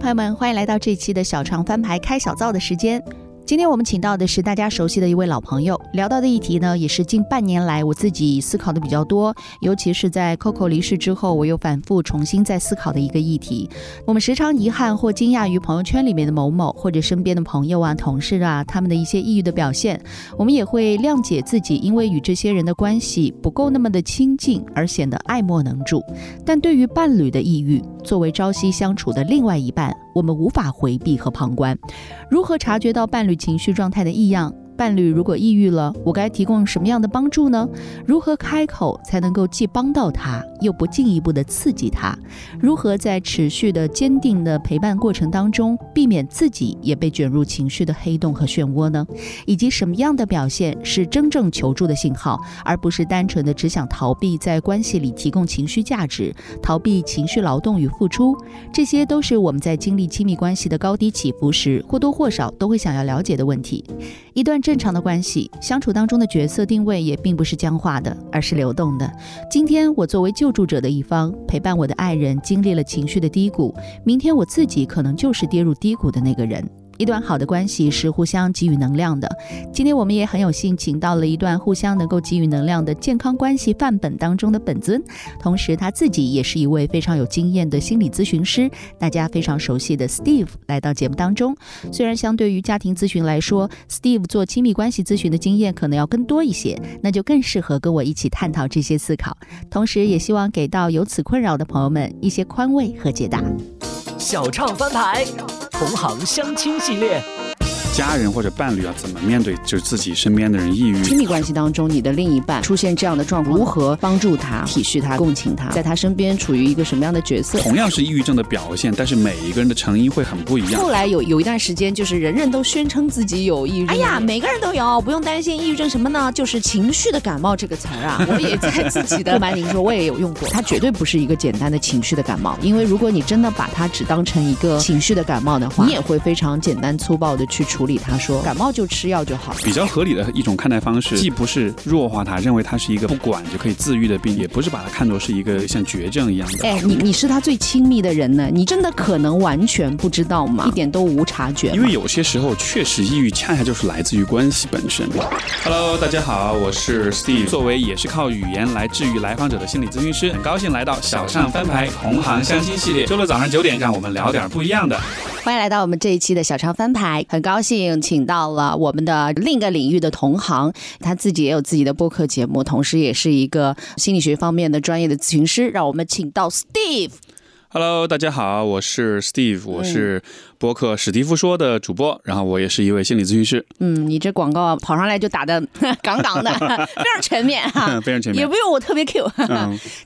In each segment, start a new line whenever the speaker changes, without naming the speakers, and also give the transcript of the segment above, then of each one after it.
朋友们，欢迎来到这期的小床翻牌开小灶的时间。今天我们请到的是大家熟悉的一位老朋友，聊到的议题呢，也是近半年来我自己思考的比较多，尤其是在 Coco 离世之后，我又反复重新在思考的一个议题。我们时常遗憾或惊讶于朋友圈里面的某某或者身边的朋友啊、同事啊，他们的一些抑郁的表现，我们也会谅解自己，因为与这些人的关系不够那么的亲近，而显得爱莫能助。但对于伴侣的抑郁，作为朝夕相处的另外一半，我们无法回避和旁观。如何察觉到伴侣情绪状态的异样？伴侣如果抑郁了，我该提供什么样的帮助呢？如何开口才能够既帮到他，又不进一步的刺激他？如何在持续的坚定的陪伴过程当中，避免自己也被卷入情绪的黑洞和漩涡呢？以及什么样的表现是真正求助的信号，而不是单纯的只想逃避在关系里提供情绪价值，逃避情绪劳动与付出？这些都是我们在经历亲密关系的高低起伏时，或多或少都会想要了解的问题。一段正常的关系相处当中的角色定位也并不是僵化的，而是流动的。今天我作为救助者的一方，陪伴我的爱人经历了情绪的低谷，明天我自己可能就是跌入低谷的那个人。一段好的关系是互相给予能量的。今天我们也很有幸请到了一段互相能够给予能量的健康关系范本当中的本尊，同时他自己也是一位非常有经验的心理咨询师，大家非常熟悉的 Steve 来到节目当中。虽然相对于家庭咨询来说，Steve 做亲密关系咨询的经验可能要更多一些，那就更适合跟我一起探讨这些思考。同时，也希望给到有此困扰的朋友们一些宽慰和解答。
小唱翻牌，同行相亲系列。
家人或者伴侣啊，怎么面对就是自己身边的人抑郁？
亲密关系当中，你的另一半出现这样的状况，如何帮助他、体恤他、共情他，在他身边处于一个什么样的角色？
同样是抑郁症的表现，但是每一个人的成因会很不一样。
后来有有一段时间，就是人人都宣称自己有抑郁症。哎呀，每个人都有，不用担心。抑郁症什么呢？就是情绪的感冒这个词儿啊，我也在自己的。不瞒您说，我也有用过。它绝对不是一个简单的情绪的感冒，因为如果你真的把它只当成一个情绪的感冒的话，你也会非常简单粗暴的去处理它，说感。冒就吃药就好，
比较合理的一种看待方式，既不是弱化它，认为它是一个不管就可以自愈的病，也不是把它看作是一个像绝症一样的。
哎，你你是他最亲密的人呢，你真的可能完全不知道吗？一点都无察觉。
因为有些时候确实抑郁恰恰就是来自于关系本身。Hello，大家好，我是 Steve，作为也是靠语言来治愈来访者的心理咨询师，很高兴来到小上翻牌同行相亲系列。周六早上九点，让我们聊点不一样的。
欢迎来到我们这一期的小长翻牌，很高兴请到了我们的另一个领域的同行，他自己也有自己的播客节目，同时也是一个心理学方面的专业的咨询师。让我们请到 Steve。
Hello，大家好，我是 Steve，我是。播客史蒂夫说的主播，然后我也是一位心理咨询师。
嗯，你这广告跑上来就打的 杠杠的，非常全面哈，
非常全面，
也不用我特别 Q。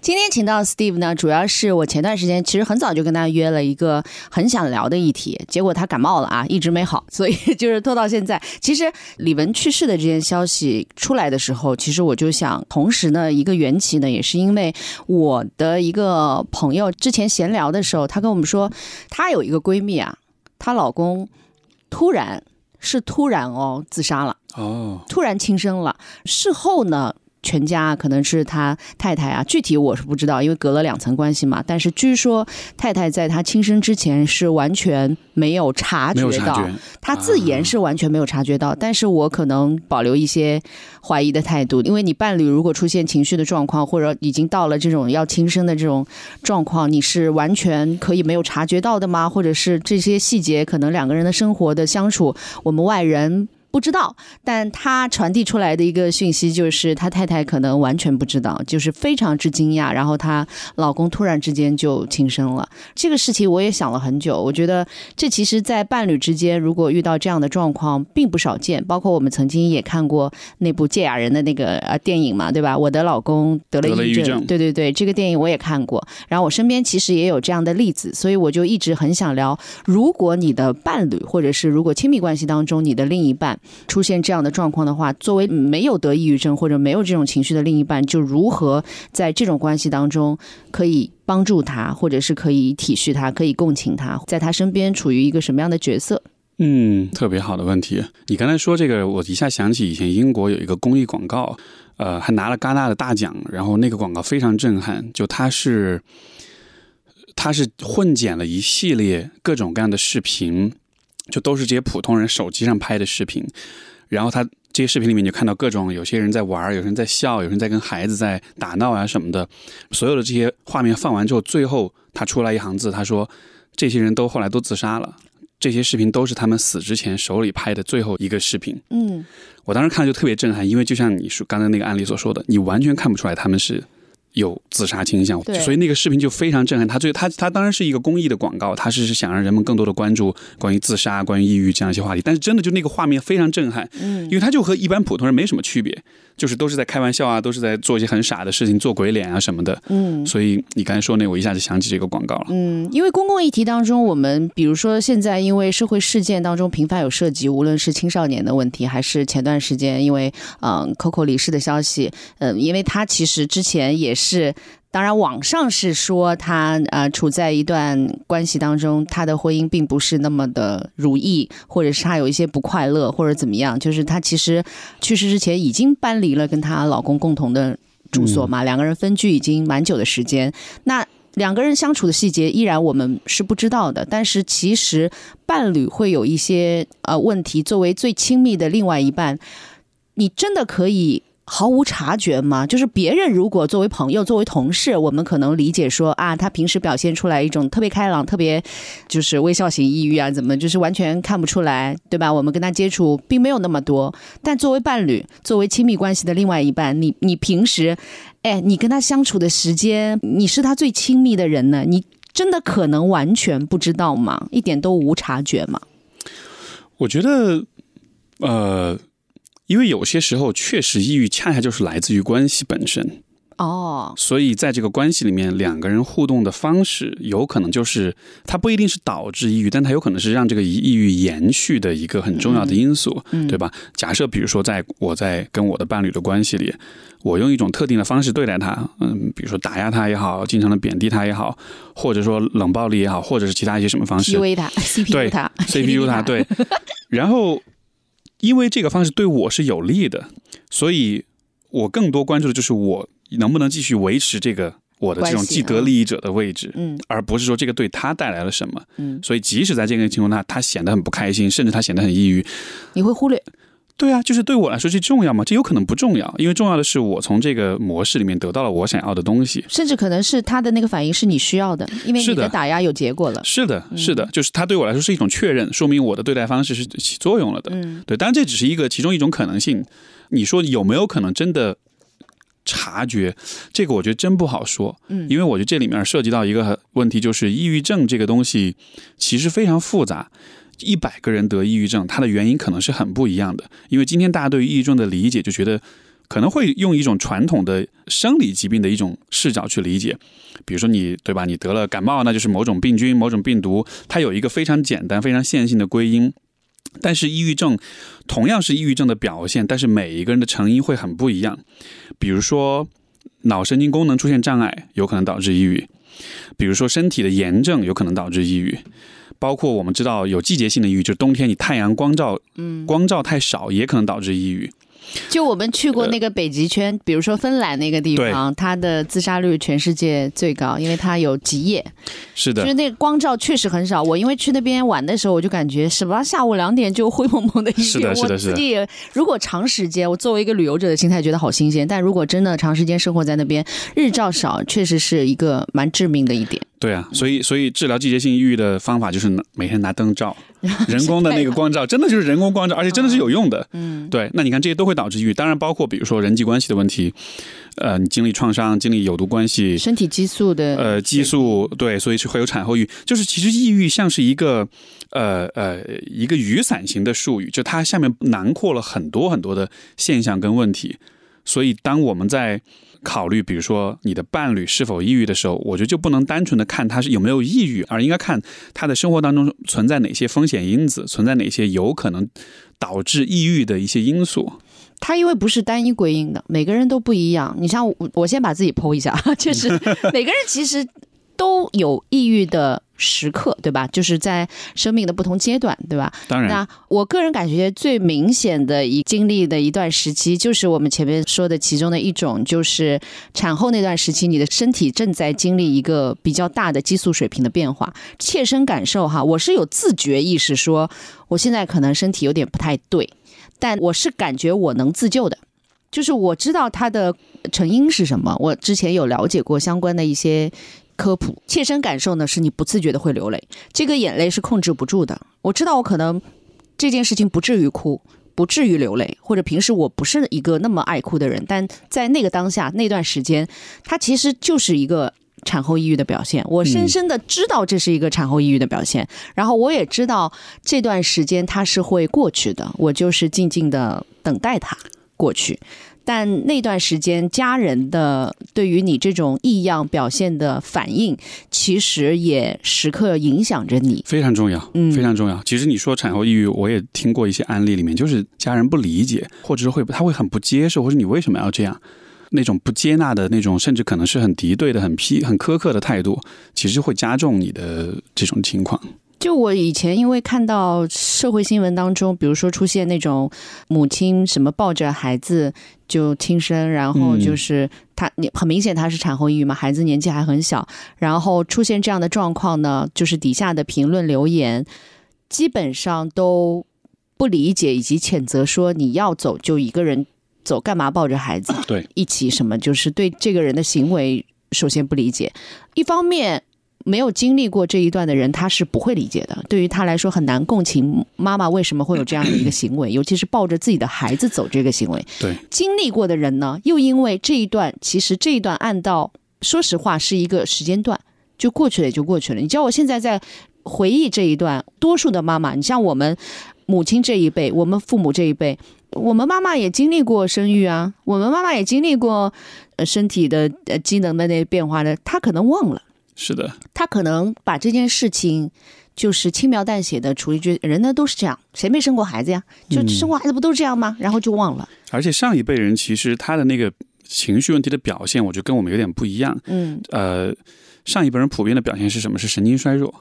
今天请到 Steve 呢，主要是我前段时间其实很早就跟他约了一个很想聊的议题，结果他感冒了啊，一直没好，所以就是拖到现在。其实李玟去世的这件消息出来的时候，其实我就想，同时呢，一个缘起呢，也是因为我的一个朋友之前闲聊的时候，她跟我们说，她有一个闺蜜啊。她老公突然是突然哦自杀了哦，突然轻生了。事后呢？全家可能是他太太啊，具体我是不知道，因为隔了两层关系嘛。但是据说太太在他轻生之前是完全没有察觉到，他自言是完全没有察觉到。但是我可能保留一些怀疑的态度，因为你伴侣如果出现情绪的状况，或者已经到了这种要轻生的这种状况，你是完全可以没有察觉到的吗？或者是这些细节可能两个人的生活的相处，我们外人。不知道，但他传递出来的一个讯息就是，他太太可能完全不知道，就是非常之惊讶。然后她老公突然之间就轻生了，这个事情我也想了很久。我觉得这其实，在伴侣之间，如果遇到这样的状况，并不少见。包括我们曾经也看过那部芥雅人的那个呃电影嘛，对吧？我的老公得了抑郁症，对对对，这个电影我也看过。然后我身边其实也有这样的例子，所以我就一直很想聊：如果你的伴侣，或者是如果亲密关系当中你的另一半。出现这样的状况的话，作为没有得抑郁症或者没有这种情绪的另一半，就如何在这种关系当中可以帮助他，或者是可以体恤他，可以共情他，在他身边处于一个什么样的角色？
嗯，特别好的问题。你刚才说这个，我一下想起以前英国有一个公益广告，呃，还拿了戛纳的大奖，然后那个广告非常震撼，就它是。它是混剪了一系列各种各样的视频，就都是这些普通人手机上拍的视频，然后他这些视频里面就看到各种有些人在玩，有人在笑，有人在跟孩子在打闹啊什么的，所有的这些画面放完之后，最后他出来一行字，他说这些人都后来都自杀了。这些视频都是他们死之前手里拍的最后一个视频。
嗯，
我当时看就特别震撼，因为就像你说刚才那个案例所说的，你完全看不出来他们是有自杀倾向，所以那个视频就非常震撼。他最他他当然是一个公益的广告，他是想让人们更多的关注关于自杀、关于抑郁这样一些话题。但是真的就那个画面非常震撼，
嗯
因为他就和一般普通人没什么区别，就是都是在开玩笑啊，都是在做一些很傻的事情，做鬼脸啊什么的。
嗯。
所以你刚才说那，我一下就想起这个广告了。
嗯，因为公共议题当中，我们比如说现在因为社会事件当中频繁有涉及，无论是青少年的问题，还是前段时间因为嗯 Coco 离世的消息，嗯，因为他其实之前也是。当然，网上是说他呃处在一段关系当中，他的婚姻并不是那么的如意，或者是他有一些不快乐，或者怎么样。就是他其实去世之前已经搬离了跟她老公共同的住所嘛，两个人分居已经蛮久的时间。那两个人相处的细节依然我们是不知道的，但是其实伴侣会有一些呃问题，作为最亲密的另外一半，你真的可以。毫无察觉吗？就是别人如果作为朋友、作为同事，我们可能理解说啊，他平时表现出来一种特别开朗、特别就是微笑型抑郁啊，怎么就是完全看不出来，对吧？我们跟他接触并没有那么多，但作为伴侣、作为亲密关系的另外一半，你你平时，哎，你跟他相处的时间，你是他最亲密的人呢，你真的可能完全不知道吗？一点都无察觉吗？
我觉得，呃，因为有些时候确实抑郁恰恰就是来自于关系本身，
哦，
所以在这个关系里面，两个人互动的方式有可能就是它不一定是导致抑郁，但它有可能是让这个抑郁延续的一个很重要的因素，
嗯
对吧？假设比如说，在我在跟我的伴侣的关系里，我用一种特定的方式对待他，嗯，比如说打压他也好，经常的贬低他也好，或者说冷暴力也好，或者是其他一些什么方式
，PUA 他，CPU
对
他
CPU 他对，然后因为这个方式对我是有利的，所以我更多关注的就是我能不能继续维持这个我的这种既得利益者的位置，
嗯。
而不是说这个对他带来了什么。
嗯，
所以即使在这个情况下，他显得很不开心，甚至他显得很抑郁，
你会忽略，
对啊，就是对我来说这重要吗？这有可能不重要，因为重要的是我从这个模式里面得到了我想要的东西。
甚至可能是他的那个反应是你需要的，因为你
的
的打压有结果了。
是的，
嗯
是的，就是他对我来说是一种确认，说明我的对待方式是起作用了的。
嗯
对，当然这只是一个其中一种可能性。你说有没有可能真的察觉？这个我觉得真不好说，
嗯
因为我觉得这里面涉及到一个问题，就是抑郁症这个东西其实非常复杂。一百个人得抑郁症，它的原因可能是很不一样的。因为今天大家对于抑郁症的理解，就觉得可能会用一种传统的生理疾病的一种视角去理解，比如说你对吧？你得了感冒，那就是某种病菌、某种病毒，它有一个非常简单、非常线性的归因。但是抑郁症同样是抑郁症的表现，但是每一个人的成因会很不一样。比如说脑神经功能出现障碍，有可能导致抑郁；比如说身体的炎症，有可能导致抑郁。包括我们知道有季节性的抑郁，就是冬天你太阳光照，
嗯，
光照太少，也可能导致抑郁。
就我们去过那个北极圈，比如说芬兰那个地方，它的自杀率全世界最高，因为它有极夜，
是的
就是，那个光照确实很少。我因为去那边玩的时候，我就感觉什么下午两点就灰蒙蒙的一
是
片，我
的是的是的
自己也如果长时间，我作为一个旅游者的心态觉得好新鲜，但如果真的长时间生活在那边，日照少，确实是一个蛮致命的一点。
对啊，所以所以治疗季节性抑郁的方法就是每天拿灯照，人工的那个光照，真的就是人工光照，而且真的是有用的。
嗯，
对，那你看这些都会导致抑郁，当然包括比如说人际关系的问题，呃，你经历创伤、经历有毒关系，
身体激素的
呃，激素对，所以是会有产后抑郁。就是其实抑郁像是一个呃呃一个雨伞型的术语，就它下面囊括了很多很多的现象跟问题。所以当我们在考虑，比如说你的伴侣是否抑郁的时候，我觉得就不能单纯的看他是有没有抑郁，而应该看他的生活当中存在哪些风险因子，存在哪些有可能导致抑郁的一些因素。
他因为不是单一归因的，每个人都不一样。你像我，我先把自己剖一下，确 实 每个人其实都有抑郁的时刻，对吧？就是在生命的不同阶段，对吧？
当然，
那我个人感觉最明显的一经历的一段时期，就是我们前面说的其中的一种，就是产后那段时期，你的身体正在经历一个比较大的激素水平的变化，切身感受哈，我是有自觉意识说，我现在可能身体有点不太对，但我是感觉我能自救的，就是我知道它的成因是什么，我之前有了解过相关的一些。科普，切身感受呢，是你不自觉的会流泪，这个眼泪是控制不住的。我知道我可能这件事情不至于哭，不至于流泪，或者平时我不是一个那么爱哭的人，但在那个当下那段时间，它其实就是一个产后抑郁的表现。我深深的知道这是一个产后抑郁的表现，然后我也知道这段时间它是会过去的，我就是静静的等待它过去。但那段时间，家人的对于你这种异样表现的反应，其实也时刻影响着你。
非常重要，嗯，非常重要。其实你说产后抑郁，我也听过一些案例，里面就是家人不理解，或者是会他会很不接受，或者你为什么要这样？那种不接纳的那种，甚至可能是很敌对的、很批、很苛刻的态度，其实会加重你的这种情况。
就我以前因为看到社会新闻当中，比如说出现那种母亲什么抱着孩子就轻生，然后就是他你很明显他是产后抑郁嘛，孩子年纪还很小，然后出现这样的状况呢，就是底下的评论留言基本上都不理解以及谴责，说你要走就一个人走，干嘛抱着孩子？
对，
一起什么就是对这个人的行为首先不理解，一方面。没有经历过这一段的人，他是不会理解的。对于他来说，很难共情妈妈为什么会有这样的一个行为，尤其是抱着自己的孩子走这个行为。
对，
经历过的人呢，又因为这一段，其实这一段按到说实话是一个时间段，就过去了也就过去了。你叫我现在在回忆这一段，多数的妈妈，你像我们母亲这一辈，我们父母这一辈，我们妈妈也经历过生育啊，我们妈妈也经历过呃身体的呃机能的那些变化的，她可能忘了。
是的，
他可能把这件事情就是轻描淡写的处理，觉人呢都是这样，谁没生过孩子呀？就生过孩子不都是这样吗？然后就忘了。
而且上一辈人其实他的那个情绪问题的表现，我觉得跟我们有点不一样。嗯，呃，上一辈人普遍的表现是什么？是神经衰弱。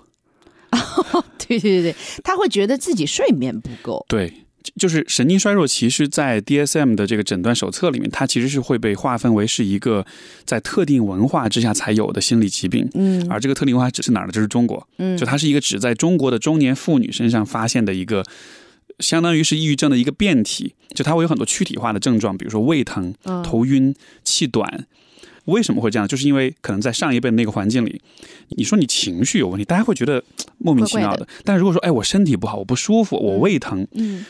对对对对，他会觉得自己睡眠不够。
对。就是神经衰弱，其实，在 DSM 的这个诊断手册里面，它其实是会被划分为是一个在特定文化之下才有的心理疾病。嗯，而这个特定文化指是哪儿呢？就是中国。嗯，就它是一个只在中国的中年妇女身上发现的一个，相当于是抑郁症的一个变体。就它会有很多躯体化的症状，比如说胃疼、头晕、气短。为什么会这样？就是因为可能在上一辈的那个环境里，你说你情绪有问题，大家会觉得莫名其妙的。但是如果说，哎，我身体不好，我不舒服，我胃疼，嗯。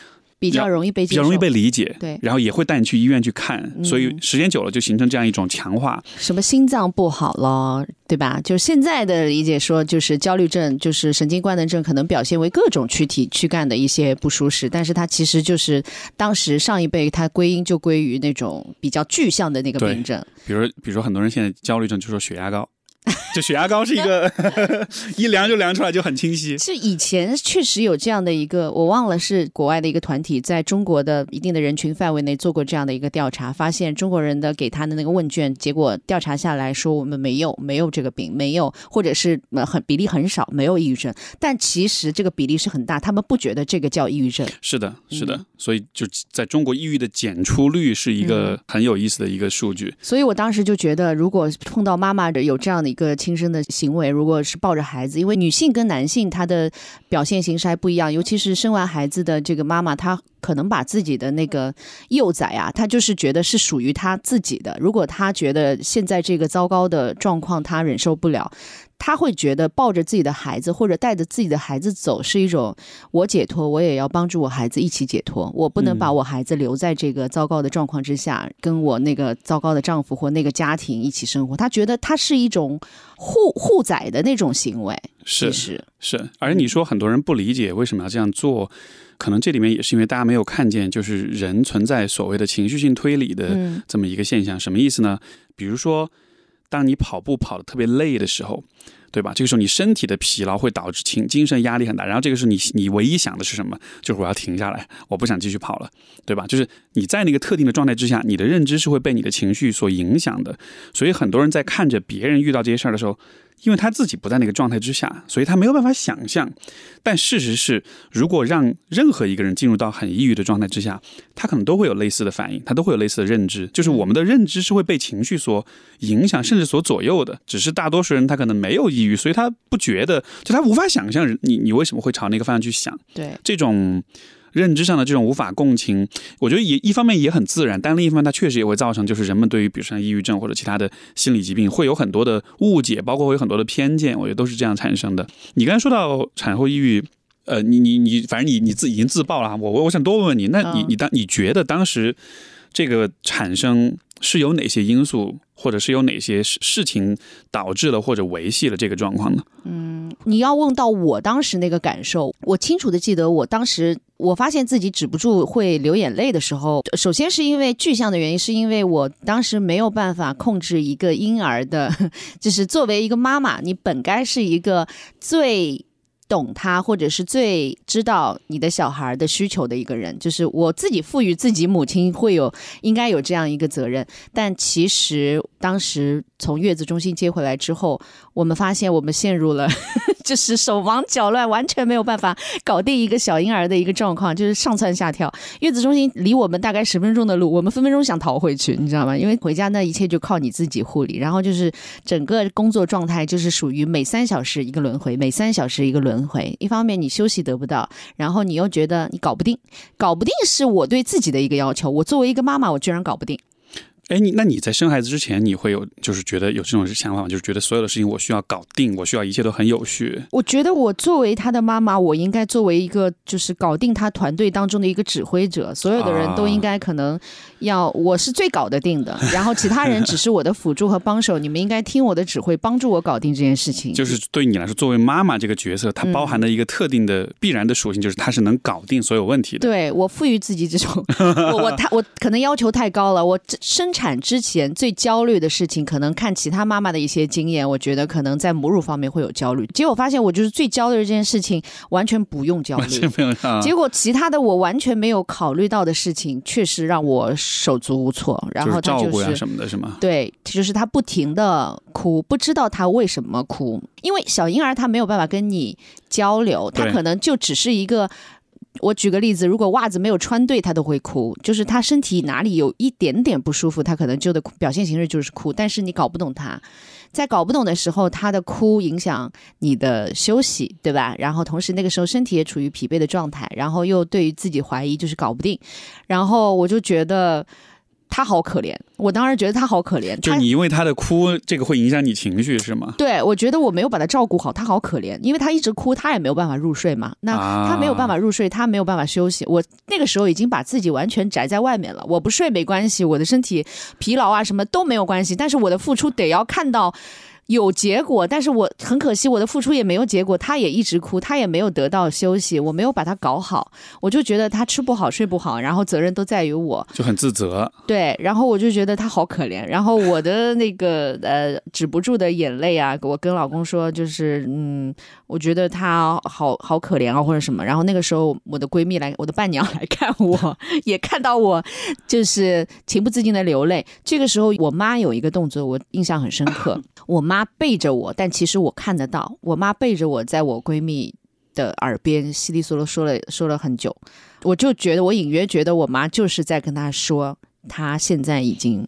比较容易被
比较容易被理解，
对，
然后也会带你去医院去看，所以时间久了就形成这样一种强化。
什么心脏不好了，对吧？就是现在的理解说，就是焦虑症，就是神经官能症，可能表现为各种躯体躯干的一些不舒适，但是它其实就是当时上一辈它归因就归于那种比较具象的那个病症。
比如，比如说很多人现在焦虑症就说血压高。就血压高是一个 一量就量出来就很清晰。
是以前确实有这样的一个，我忘了是国外的一个团体，在中国的一定的人群范围内做过这样的一个调查，发现中国人的给他的那个问卷结果调查下来说，我们没有没有这个病，没有或者是很比例很少没有抑郁症，但其实这个比例是很大，他们不觉得这个叫抑郁症。
是的，是的，所以就在中国抑郁的检出率是一个很有意思的一个数据。
所以我当时就觉得，如果碰到妈妈的有这样的一个亲生的行为，如果是抱着孩子，因为女性跟男性她的表现形式还不一样，尤其是生完孩子的这个妈妈，她可能把自己的那个幼崽啊，她就是觉得是属于她自己的。如果她觉得现在这个糟糕的状况她忍受不了。他会觉得抱着自己的孩子或者带着自己的孩子走是一种我解脱，我也要帮助我孩子一起解脱。我不能把我孩子留在这个糟糕的状况之下，跟我那个糟糕的丈夫或那个家庭一起生活。他觉得他是一种护护崽的那种行为。
是是，而你说很多人不理解为什么要这样做，可能这里面也是因为大家没有看见，就是人存在所谓的情绪性推理的这么一个现象。什么意思呢？比如说。当你跑步跑的特别累的时候，对吧？这个时候你身体的疲劳会导致情精神压力很大，然后这个时候你你唯一想的是什么？就是我要停下来，我不想继续跑了，对吧？就是你在那个特定的状态之下，你的认知是会被你的情绪所影响的。所以很多人在看着别人遇到这些事儿的时候，因为他自己不在那个状态之下，所以他没有办法想象。但事实是，如果让任何一个人进入到很抑郁的状态之下，他可能都会有类似的反应，他都会有类似的认知。就是我们的认知是会被情绪所影响，甚至所左右的。只是大多数人他可能没有抑郁，所以他不觉得，就他无法想象你你为什么会朝那个方向去想。
对，
这种。认知上的这种无法共情，我觉得也一方面也很自然，但另一方面它确实也会造成，就是人们对于比如像抑郁症或者其他的心理疾病会有很多的误解，包括会有很多的偏见，我觉得都是这样产生的。你刚才说到产后抑郁，呃，你你你，反正你你自己已经自爆了，我我我想多问问你，那你你当你觉得当时这个产生？是有哪些因素，或者是有哪些事事情导致了或者维系了这个状况呢？
嗯，你要问到我当时那个感受，我清楚的记得，我当时我发现自己止不住会流眼泪的时候，首先是因为具象的原因，是因为我当时没有办法控制一个婴儿的，就是作为一个妈妈，你本该是一个最。懂他，或者是最知道你的小孩的需求的一个人，就是我自己赋予自己母亲会有应该有这样一个责任。但其实当时从月子中心接回来之后，我们发现我们陷入了 就是手忙脚乱，完全没有办法搞定一个小婴儿的一个状况，就是上蹿下跳。月子中心离我们大概十分钟的路，我们分分钟想逃回去，你知道吗？因为回家那一切就靠你自己护理，然后就是整个工作状态就是属于每三小时一个轮回，每三小时一个轮。轮回，一方面你休息得不到，然后你又觉得你搞不定，搞不定是我对自己的一个要求。我作为一个妈妈，我居然搞不定。
哎，你那你在生孩子之前，你会有就是觉得有这种想法吗？就是觉得所有的事情我需要搞定，我需要一切都很有序。
我觉得我作为他的妈妈，我应该作为一个就是搞定他团队当中的一个指挥者，所有的人都应该可能要我是最搞得定的，然后其他人只是我的辅助和帮手。你们应该听我的指挥，帮助我搞定这件事情。
就是对你来说，作为妈妈这个角色，它包含的一个特定的必然的属性，就是它是能搞定所有问题的。
对我赋予自己这种，我我太我可能要求太高了，我生产之前。最焦虑的事情，可能看其他妈妈的一些经验，我觉得可能在母乳方面会有焦虑。结果发现，我就是最焦虑的这件事情，完全不用焦虑，结果其他的我完全没有考虑到的事情，确实让我手足无措。然后
照顾
呀
什么的，是吗？
对，就是他不停的哭，不知道他为什么哭，因为小婴儿他没有办法跟你交流，他可能就只是一个。我举个例子，如果袜子没有穿对，他都会哭。就是他身体哪里有一点点不舒服，他可能就的表现形式就是哭。但是你搞不懂他，在搞不懂的时候，他的哭影响你的休息，对吧？然后同时那个时候身体也处于疲惫的状态，然后又对于自己怀疑，就是搞不定。然后我就觉得。他好可怜，我当时觉得他好可怜。
就你因为他的哭，这个会影响你情绪是吗？
对，我觉得我没有把他照顾好，他好可怜，因为他一直哭，他也没有办法入睡嘛。那他没有办法入睡，他没有办法休息。我那个时候已经把自己完全宅在外面了。我不睡没关系，我的身体疲劳啊什么都没有关系，但是我的付出得要看到。有结果，但是我很可惜，我的付出也没有结果。他也一直哭，他也没有得到休息，我没有把他搞好，我就觉得他吃不好睡不好，然后责任都在于我，
就很自责。
对，然后我就觉得他好可怜，然后我的那个呃止不住的眼泪啊，我跟老公说，就是嗯，我觉得他好好可怜啊，或者什么。然后那个时候，我的闺蜜来，我的伴娘 来看我，也看到我就是情不自禁的流泪。这个时候，我妈有一个动作，我印象很深刻，我妈。妈背着我，但其实我看得到。我妈背着我，在我闺蜜的耳边稀里嗦啰说了说了很久。我就觉得，我隐约觉得我妈就是在跟她说，她现在已经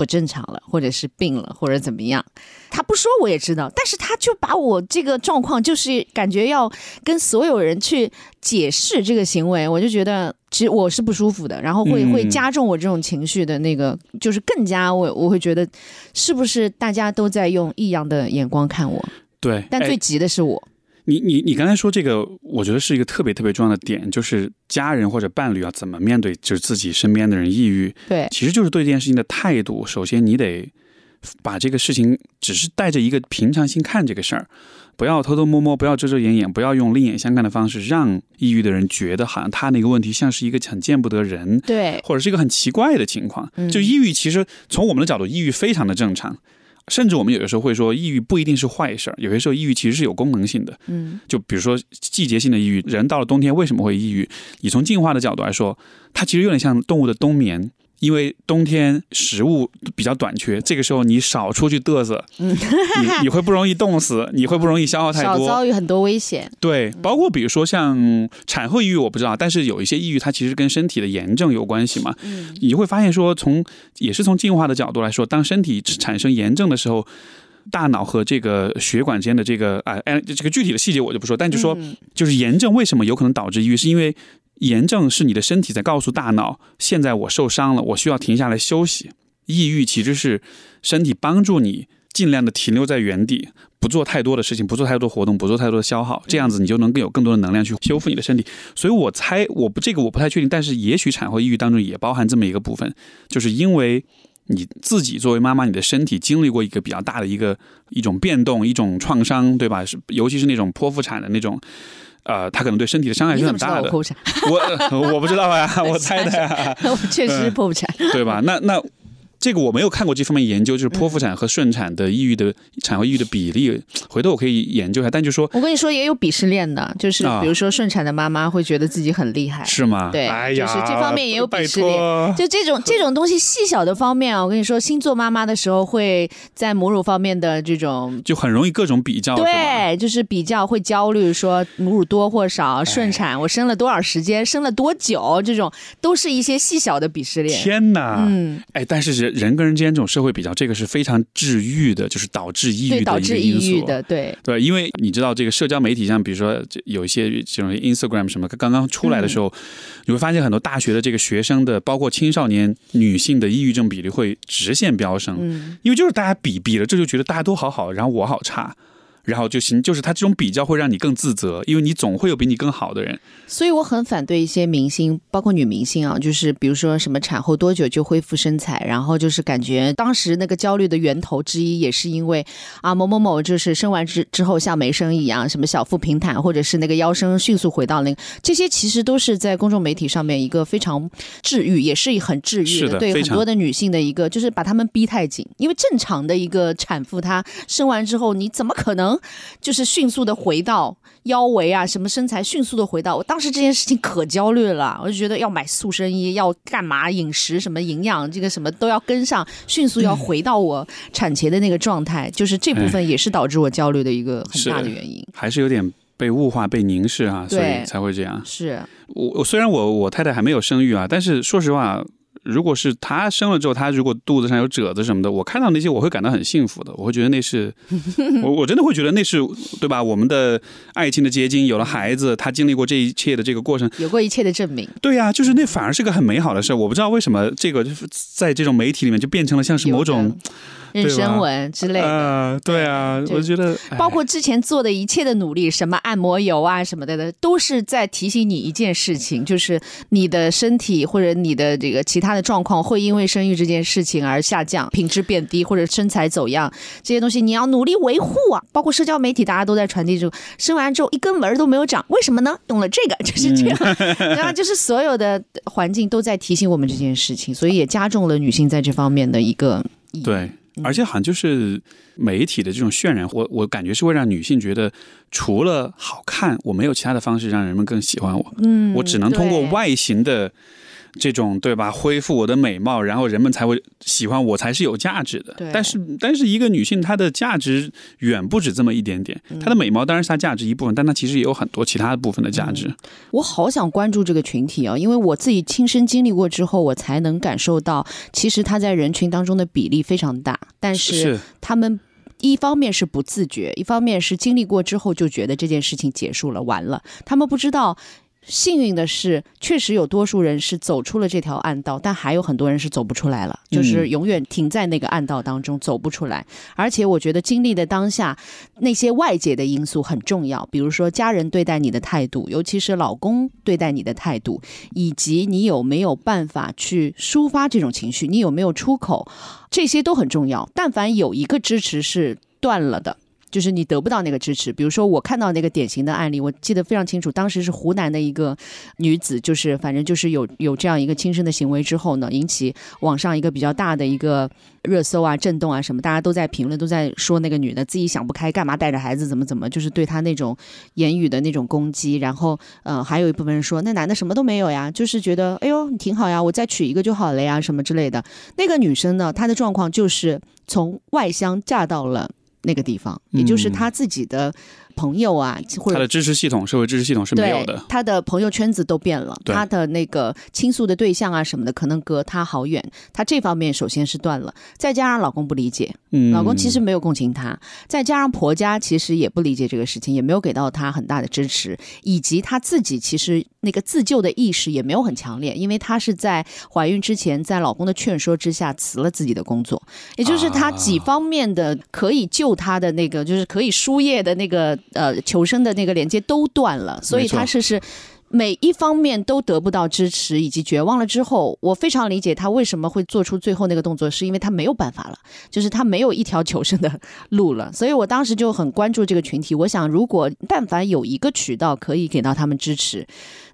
不正常了，或者是病了，或者怎么样。他不说我也知道，但是他就把我这个状况，就是感觉要跟所有人去解释这个行为，我就觉得。其实我是不舒服的，然后会会加重我这种情绪的那个，就是更加我我会觉得，是不是大家都在用异样的眼光看我？
对，
但最急的是我。
你你你刚才说这个，我觉得是一个特别特别重要的点，就是家人或者伴侣啊，怎么面对就是自己身边的人抑郁？
对，
其实就是对这件事情的态度。首先，你得把这个事情只是带着一个平常心看这个事儿。不要偷偷摸摸，不要遮遮掩掩，不要用另眼相看的方式，让抑郁的人觉得好像他那个问题像是一个很见不得人，
对，
或者是一个很奇怪的情况。就抑郁，其实从我们的角度，抑郁非常的正常，甚至我们有的时候会说，抑郁不一定是坏事儿，有些时候抑郁其实是有功能性的。
嗯，
就比如说季节性的抑郁，人到了冬天为什么会抑郁？你从进化的角度来说，它其实有点像动物的冬眠。因为冬天食物比较短缺，这个时候你少出去嘚瑟，
嗯
你你会不容易冻死，你会不容易消耗太多少。
遭遇很多危险。
对，包括比如说像产后抑郁，我不知道，但是有一些抑郁它其实跟身体的炎症有关系嘛。
嗯
你会发现说从也是从进化的角度来说，当身体产生炎症的时候。大脑和这个血管间的这个啊，哎，这个具体的细节我就不说，但就说
嗯
就是炎症为什么有可能导致抑郁，是因为炎症是你的身体在告诉大脑，现在我受伤了，我需要停下来休息。抑郁其实是身体帮助你尽量的停留在原地，不做太多的事情，不做太多活动，不做太多的消耗，这样子你就能更有更多的能量去修复你的身体。所以我猜，我不这个我不太确定，但是也许产后抑郁当中也包含这么一个部分，就是因为。你自己作为妈妈，你的身体经历过一个比较大的一个一种变动，一种创伤，对吧？是尤其是那种剖腹产的那种，呃，他可能对身体的伤害是很大的
我？
我我不知道呀，我猜的呀，
我确实是剖腹产。
对吧？那那这个我没有看过这方面研究，就是剖腹产和顺产的抑郁的产后抑郁的比例，回头我可以研究一下。但就说
我跟你说，也有鄙视链的，就是
啊
比如说顺产的妈妈会觉得自己很厉害，
是吗？
对
哎呀，
就是这方面也有鄙视链就这种这种东西细小的方面啊，我跟你说，新做妈妈的时候会在母乳方面的这种。
就很容易各种比较？
对，就是比较会焦虑，说母乳多或少，顺产我生了多少时间，生了多久，这种都是一些细小的鄙视链。
天哪！
嗯，
哎，但是人人跟人之间这种社会比较，这个是非常治愈的，就是导致抑郁，的一个因素。
对，
对，因为你知道这个社交媒体，像比如说这有一些这种 Instagram 什么，刚刚出来的时候，你会发现很多大学的这个学生的，包括青少年女性的抑郁症比例会直线飙升，
嗯，
因为就是大家比比了，这就觉得大家都好好，然后我好差。然后就行，就是他这种比较会让你更自责，因为你总会有比你更好的人。
所以我很反对一些明星，包括女明星啊，就是比如说什么产后多久就恢复身材，然后就是感觉当时那个焦虑的源头之一，也是因为啊某某某就是生完之之后像没生一样，什么小腹平坦，或者是那个腰身迅速回到那个，这些其实都是在公众媒体上面一个非常治愈，也是很治愈
是的
对很多的女性的一个就是把她们逼太紧，因为正常的一个产妇她生完之后，你怎么可能就是迅速的回到腰围啊什么身材迅速的回到？我当时这件事情可焦虑了，我就觉得要买塑身衣，要干嘛饮食什么营养这个什么都要跟上，迅速要回到我产前的那个状态，就是这部分也是导致我焦虑的一个很大的原因。
还是有点被物化、被凝视啊，所以才会这样。
是，
我我虽然我我太太还没有生育啊，但是说实话，如果是他生了之后，他如果肚子上有褶子什么的，我看到那些我会感到很幸福的，我会觉得那是，我我真的会觉得那是对吧？我们的爱情的结晶，有了孩子，他经历过这一切的这个过程，
有过一切的证明。
对呀、就是那反而是个很美好的事儿。我不知道为什么这个就是在这种媒体里面就变成了像是某种
妊娠纹之类的。
呃，对啊，我觉得哎
包括之前做的一切的努力，什么按摩油啊什么的的，都是在提醒你一件事情，就是你的身体或者你的这个其他的状况会因为生育这件事情而下降，品质变低或者身材走样，这些东西你要努力维护啊。包括社交媒体，大家都在传递这种生完之后一根纹儿都没有长，为什么呢？用了这个就是这样，然后就是所有的环境都在提醒我们这件事情，所以也加重了女性在这方面的一个
对，而且好像就是媒体的这种渲染，我我感觉是会让女性觉得，除了好看，我没有其他的方式让人们更喜欢我，
嗯
我只能通过外形的这种对吧，恢复我的美貌，然后人们才会喜欢我，才是有价值的。但是但是一个女性她的价值远不止这么一点点，
嗯
她的美貌当然是她价值一部分，但她其实也有很多其他部分的价值。
我好想关注这个群体啊，因为我自己亲身经历过之后，我才能感受到，其实她在人群当中的比例非常大，但是
是
他们。一方面是不自觉，一方面是经历过之后就觉得这件事情结束了，完了。他们不知道，幸运的是，确实有多数人是走出了这条暗道，但还有很多人是走不出来了，就是永远停在那个暗道当中走不出来。而且我觉得经历的当下，那些外界的因素很重要，比如说家人对待你的态度，尤其是老公对待你的态度，以及你有没有办法去抒发这种情绪，你有没有出口，这些都很重要。但凡有一个支持是断了的。就是你得不到那个支持。比如说，我看到那个典型的案例，我记得非常清楚，当时是湖南的一个女子，就是反正就是有有这样一个轻生的行为之后呢，引起网上一个比较大的一个热搜啊、震动啊什么，大家都在评论，都在说那个女的自己想不开，干嘛带着孩子怎么怎么，就是对她那种言语的那种攻击。然后，呃，还有一部分人说那男的什么都没有呀，就是觉得哎呦你挺好呀，我再娶一个就好了呀，什么之类的。那个女生呢，她的状况就是从外乡嫁到了。那个地方，也就是他自己的朋友啊，或者
他的支持系统、社会支持系统是没有的。
他的朋友圈子都变了，他的那个倾诉的对象啊什么的，可能隔他好远。他这方面首先是断了，再加上老公不理解，老公其实没有共情他，再加上婆家其实也不理解这个事情，也没有给到他很大的支持，以及他自己其实那个自救的意识也没有很强烈，因为他是在怀孕之前，在老公的劝说之下辞了自己的工作，也就是他几方面的可以救。他的那个就是可以输液的那个呃求生的那个连接都断了，所以他是是每一方面都得不到支持以及绝望了之后，我非常理解他为什么会做出最后那个动作，是因为他没有办法了，就是他没有一条求生的路了。所以我当时就很关注这个群体，我想如果但凡有一个渠道可以给到他们支持，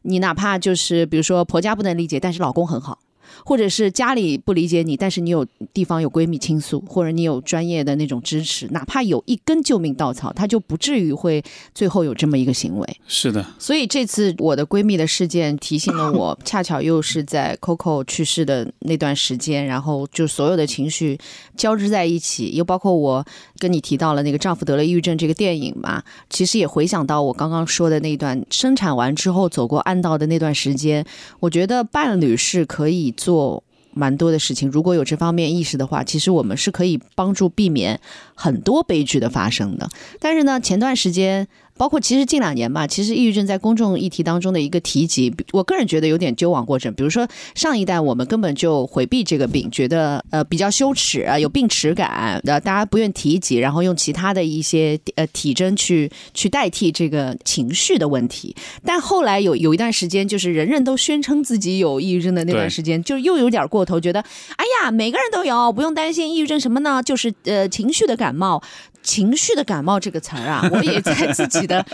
你哪怕就是比如说婆家不能理解，但是老公很好。或者是家里不理解你，但是你有地方有闺蜜倾诉，或者你有专业的那种支持，哪怕有一根救命稻草，他就不至于会最后有这么一个行为。
是的，
所以这次我的闺蜜的事件提醒了我，恰巧又是在 Coco 去世的那段时间，然后就所有的情绪交织在一起，又包括我跟你提到了那个丈夫得了抑郁症这个电影嘛，其实也回想到我刚刚说的那段生产完之后走过暗道的那段时间，我觉得伴侣是可以。做蛮多的事情，如果有这方面意识的话，其实我们是可以帮助避免很多悲剧的发生的。但是呢，前段时间。包括其实近两年吧，其实抑郁症在公众议题当中的一个提及，我个人觉得有点纠枉过正。比如说上一代我们根本就回避这个病，觉得呃比较羞耻啊，有病耻感，呃大家不愿提及，然后用其他的一些呃体征去去代替这个情绪的问题。但后来有有一段时间，就是人人都宣称自己有抑郁症的那段时间，就又有点过头，觉得哎呀每个人都有，不用担心抑郁症什么呢？就是呃情绪的感冒。情绪的感冒这个词儿啊，我也在自己的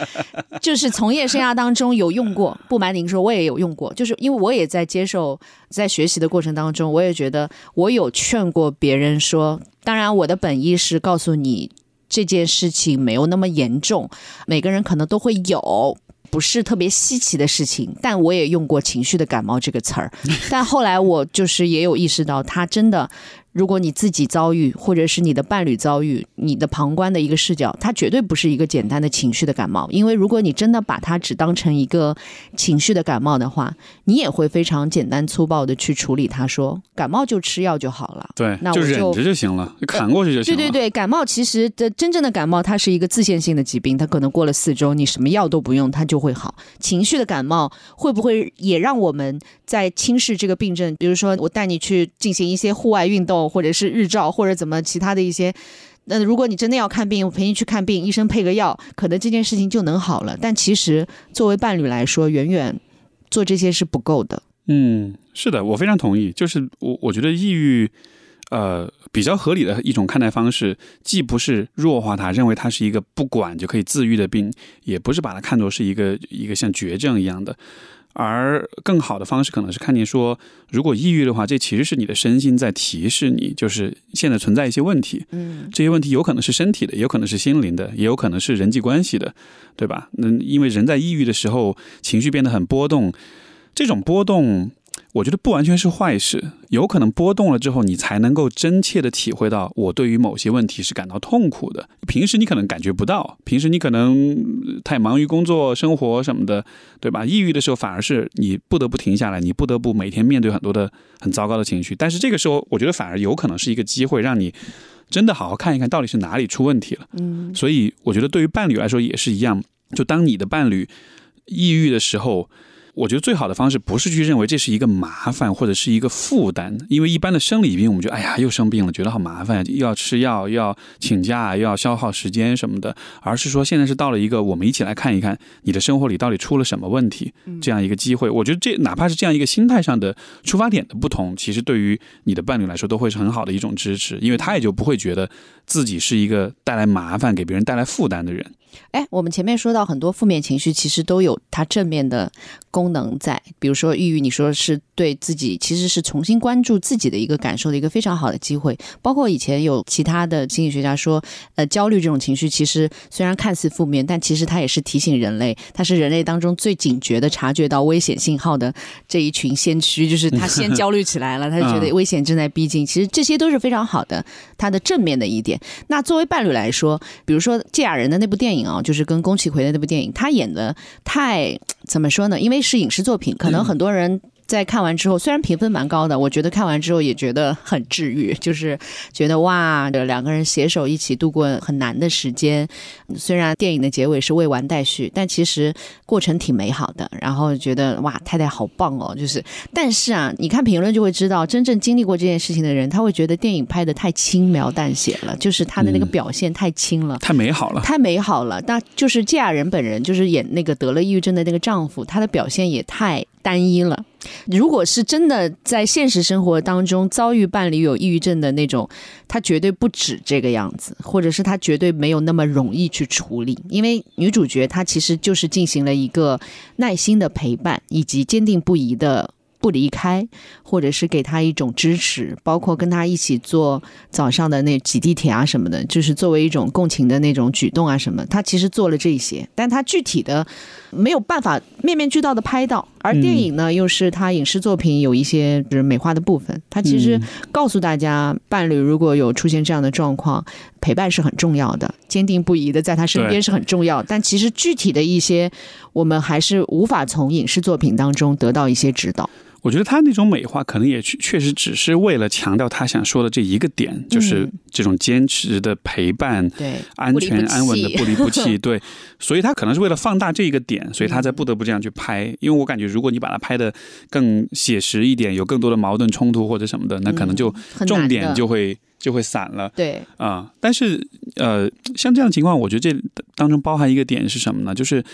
就是从业生涯当中有用过。不瞒您说，我也有用过，就是因为我也在接受、在学习的过程当中，我也觉得我有劝过别人说，当然我的本意是告诉你这件事情没有那么严重，每个人可能都会有，不是特别稀奇的事情。但我也用过“情绪的感冒”这个词儿，但后来我就是也有意识到，它真的。如果你自己遭遇，或者是你的伴侣遭遇，你的旁观的一个视角，它绝对不是一个简单的情绪的感冒。因为如果你真的把它只当成一个情绪的感冒的话，你也会非常简单粗暴的去处理它，说感冒就吃药就好了。
对，
那我就
忍着就行了，砍过去就行
了。对对对，感冒其实的真正的感冒，它是一个自限性的疾病，它可能过了四周，你什么药都不用，它就会好。情绪的感冒会不会也让我们在轻视这个病症？比如说，我带你去进行一些户外运动。或者是日照，或者怎么其他的一些，那如果你真的要看病，我陪你去看病，医生配个药，可能这件事情就能好了。但其实作为伴侣来说，远远做这些是不够的。
嗯，是的，我非常同意。就是我我觉得抑郁，呃，比较合理的一种看待方式，既不是弱化它，认为它是一个不管就可以自愈的病，也不是把它看作是一个一个像绝症一样的。而更好的方式可能是看见说，如果抑郁的话，这其实是你的身心在提示你，就是现在存在一些问题。
嗯，
这些问题有可能是身体的，也有可能是心灵的，也有可能是人际关系的，对吧？那因为人在抑郁的时候，情绪变得很波动，这种波动。我觉得不完全是坏事，有可能波动了之后，你才能够真切的体会到我对于某些问题是感到痛苦的。平时你可能感觉不到，平时你可能太忙于工作、生活什么的，对吧？抑郁的时候反而是你不得不停下来，你不得不每天面对很多的很糟糕的情绪。但是这个时候，我觉得反而有可能是一个机会，让你真的好好看一看到底是哪里出问题了。
嗯，
所以我觉得对于伴侣来说也是一样，就当你的伴侣抑郁的时候。我觉得最好的方式不是去认为这是一个麻烦或者是一个负担，因为一般的生理病，我们觉得哎呀又生病了，觉得好麻烦，又要吃药，又要请假，又要消耗时间什么的，而是说现在是到了一个我们一起来看一看你的生活里到底出了什么问题这样一个机会。我觉得这哪怕是这样一个心态上的出发点的不同，其实对于你的伴侣来说都会是很好的一种支持，因为他也就不会觉得自己是一个带来麻烦、给别人带来负担的人。
哎，我们前面说到很多负面情绪，其实都有它正面的功能在。比如说抑郁，你说是对自己其实是重新关注自己的一个感受的一个非常好的机会。包括以前有其他的心理学家说，呃，焦虑这种情绪其实虽然看似负面，但其实它也是提醒人类，它是人类当中最警觉的察觉到危险信号的这一群先驱，就是他先焦虑起来了，他就觉得危险正在逼近。其实这些都是非常好的，它的正面的一点。那作为伴侣来说，比如说《芥雅人》的那部电影啊，就是跟宫崎葵的那部电影，他演的太怎么说呢？因为是影视作品，可能很多人。在看完之后，虽然评分蛮高的，我觉得看完之后也觉得很治愈，就是觉得哇，两个人携手一起度过很难的时间。虽然电影的结尾是未完待续，但其实过程挺美好的。然后觉得哇，太太好棒哦，就是。但是啊，你看评论就会知道，真正经历过这件事情的人，他会觉得电影拍的太轻描淡写了，就是他的那个表现太轻了，
太美好了，
太美好了。那就是芥雅人本人，就是演那个得了抑郁症的那个丈夫，他的表现也太单一了。如果是真的在现实生活当中遭遇伴侣有抑郁症的那种，他绝对不止这个样子，或者是他绝对没有那么容易去处理。因为女主角她其实就是进行了一个耐心的陪伴，以及坚定不移的。不离开，或者是给他一种支持，包括跟他一起做早上的那挤地铁啊什么的，就是作为一种共情的那种举动啊什么。他其实做了这些，但他具体的没有办法面面俱到的拍到。而电影呢，又是他影视作品有一些就是美化的部分。他其实告诉大家，伴侣如果有出现这样的状况，陪伴是很重要的，坚定不移的在他身边是很重要。但其实具体的一些，我们还是无法从影视作品当中得到一些指导。
我觉得他那种美化，可能也确实只是为了强调他想说的这一个点，就是这种坚持的陪伴，
对，
安全安稳的不离不弃，对，所以他可能是为了放大这一个点，所以他才不得不这样去拍。因为我感觉，如果你把它拍的更写实一点，有更多的矛盾冲突或者什么的，那可能就重点就会就会散了。
对，
啊，但是呃，像这样的情况，我觉得这当中包含一个点是什么呢？就是。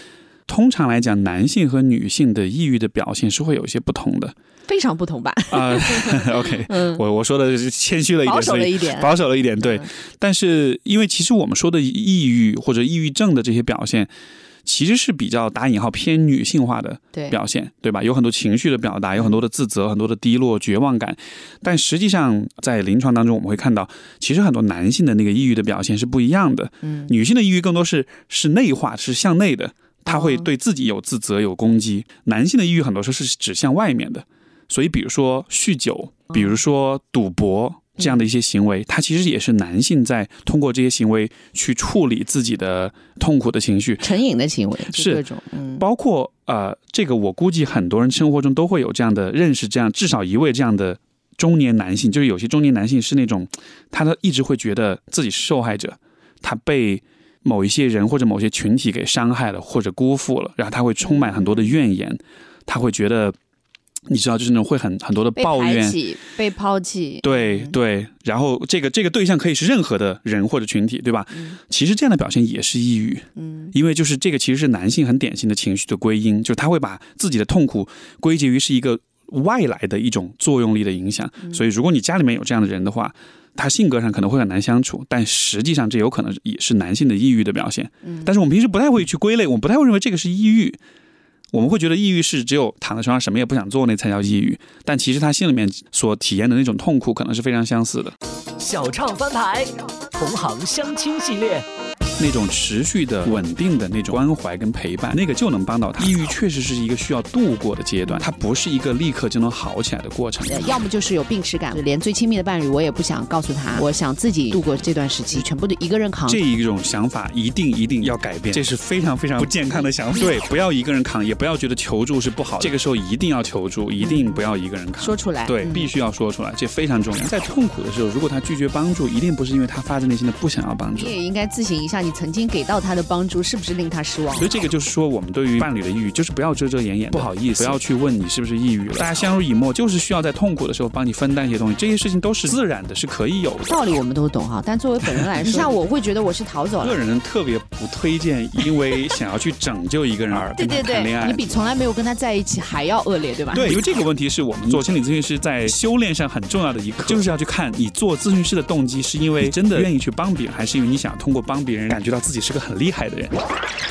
通常来讲，男性和女性的抑郁的表现是会有一些不同的，
非常不同吧？
啊，OK，我我说的是谦虚了一点，保
守了一点，
保守了一点，对。但是，因为其实我们说的抑郁或者抑郁症的这些表现，其实是比较打引号偏女性化的表现，对吧？有很多情绪的表达，有很多的自责，很多的低落、绝望感。但实际上，在临床当中，我们会看到，其实很多男性的那个抑郁的表现是不一样的。嗯，女性的抑郁更多是是内化，是向内的。他会对自己有自责、有攻击。男性的抑郁很多时候是指向外面的，所以比如说酗酒，比如说赌博这样的一些行为，他其实也是男性在通过这些行为去处理自己的痛苦的情绪、
成瘾的行为，
是
这种。
包括呃，这个我估计很多人生活中都会有这样的认识，这样至少一位这样的中年男性，就是有些中年男性是那种，他的一直会觉得自己是受害者，他被。某一些人或者某些群体给伤害了或者辜负了，然后他会充满很多的怨言，他会觉得，你知道，就是那种会很很多的抱怨，
被抛弃，
对对。然后这个这个对象可以是任何的人或者群体，对吧？其实这样的表现也是抑郁，嗯，因为就是这个其实是男性很典型的情绪的归因，就是他会把自己的痛苦归结于是一个外来的一种作用力的影响。所以如果你家里面有这样的人的话。他性格上可能会很难相处，但实际上这有可能也是男性的抑郁的表现。嗯，但是我们平时不太会去归类，我们不太会认为这个是抑郁，我们会觉得抑郁是只有躺在床上什么也不想做那才叫抑郁。但其实他心里面所体验的那种痛苦可能是非常相似的。
小唱翻牌，同行相亲系列。
那种持续的、稳定的那种关怀跟陪伴，那个就能帮到他。抑郁确实是一个需要度过的阶段，它不是一个立刻就能好起来的过程。
要么就是有病耻感，连最亲密的伴侣我也不想告诉他，我想自己度过这段时期，全部都一个人扛。
这一种想法一定一定要改变，这是非常非常不健康的想法。对，不要一个人扛，也不要觉得求助是不好。这个时候一定要求助，一定不要一个人扛。
说出来，
对，必须要说出来，这非常重要。在痛苦的时候，如果他拒绝帮助，一定不是因为他发自内心的不想要帮助。
你也应该自省一下。你曾经给到他的帮助是不是令他失望？
所以这个就是说，我们对于伴侣的抑郁，就是不要遮遮掩掩，不好意思，不要去问你是不是抑郁了，大家相濡以沫，就是需要在痛苦的时候帮你分担一些东西，这些事情都是自然的，是可以有的。
道理我们都懂哈，但作为本人来说，像我会觉得我是逃走了。
个人特别不推荐，因为想要去拯救一个人而 跟他谈恋爱，
你比从来没有跟他在一起还要恶劣，对吧？
对，因为这个问题是我们做心理咨询师在修炼上很重要的一课，就是要去看你做咨询师的动机是因为真的愿意去帮别人，还是因为你想通过帮别人感觉到自己是个很厉害的人。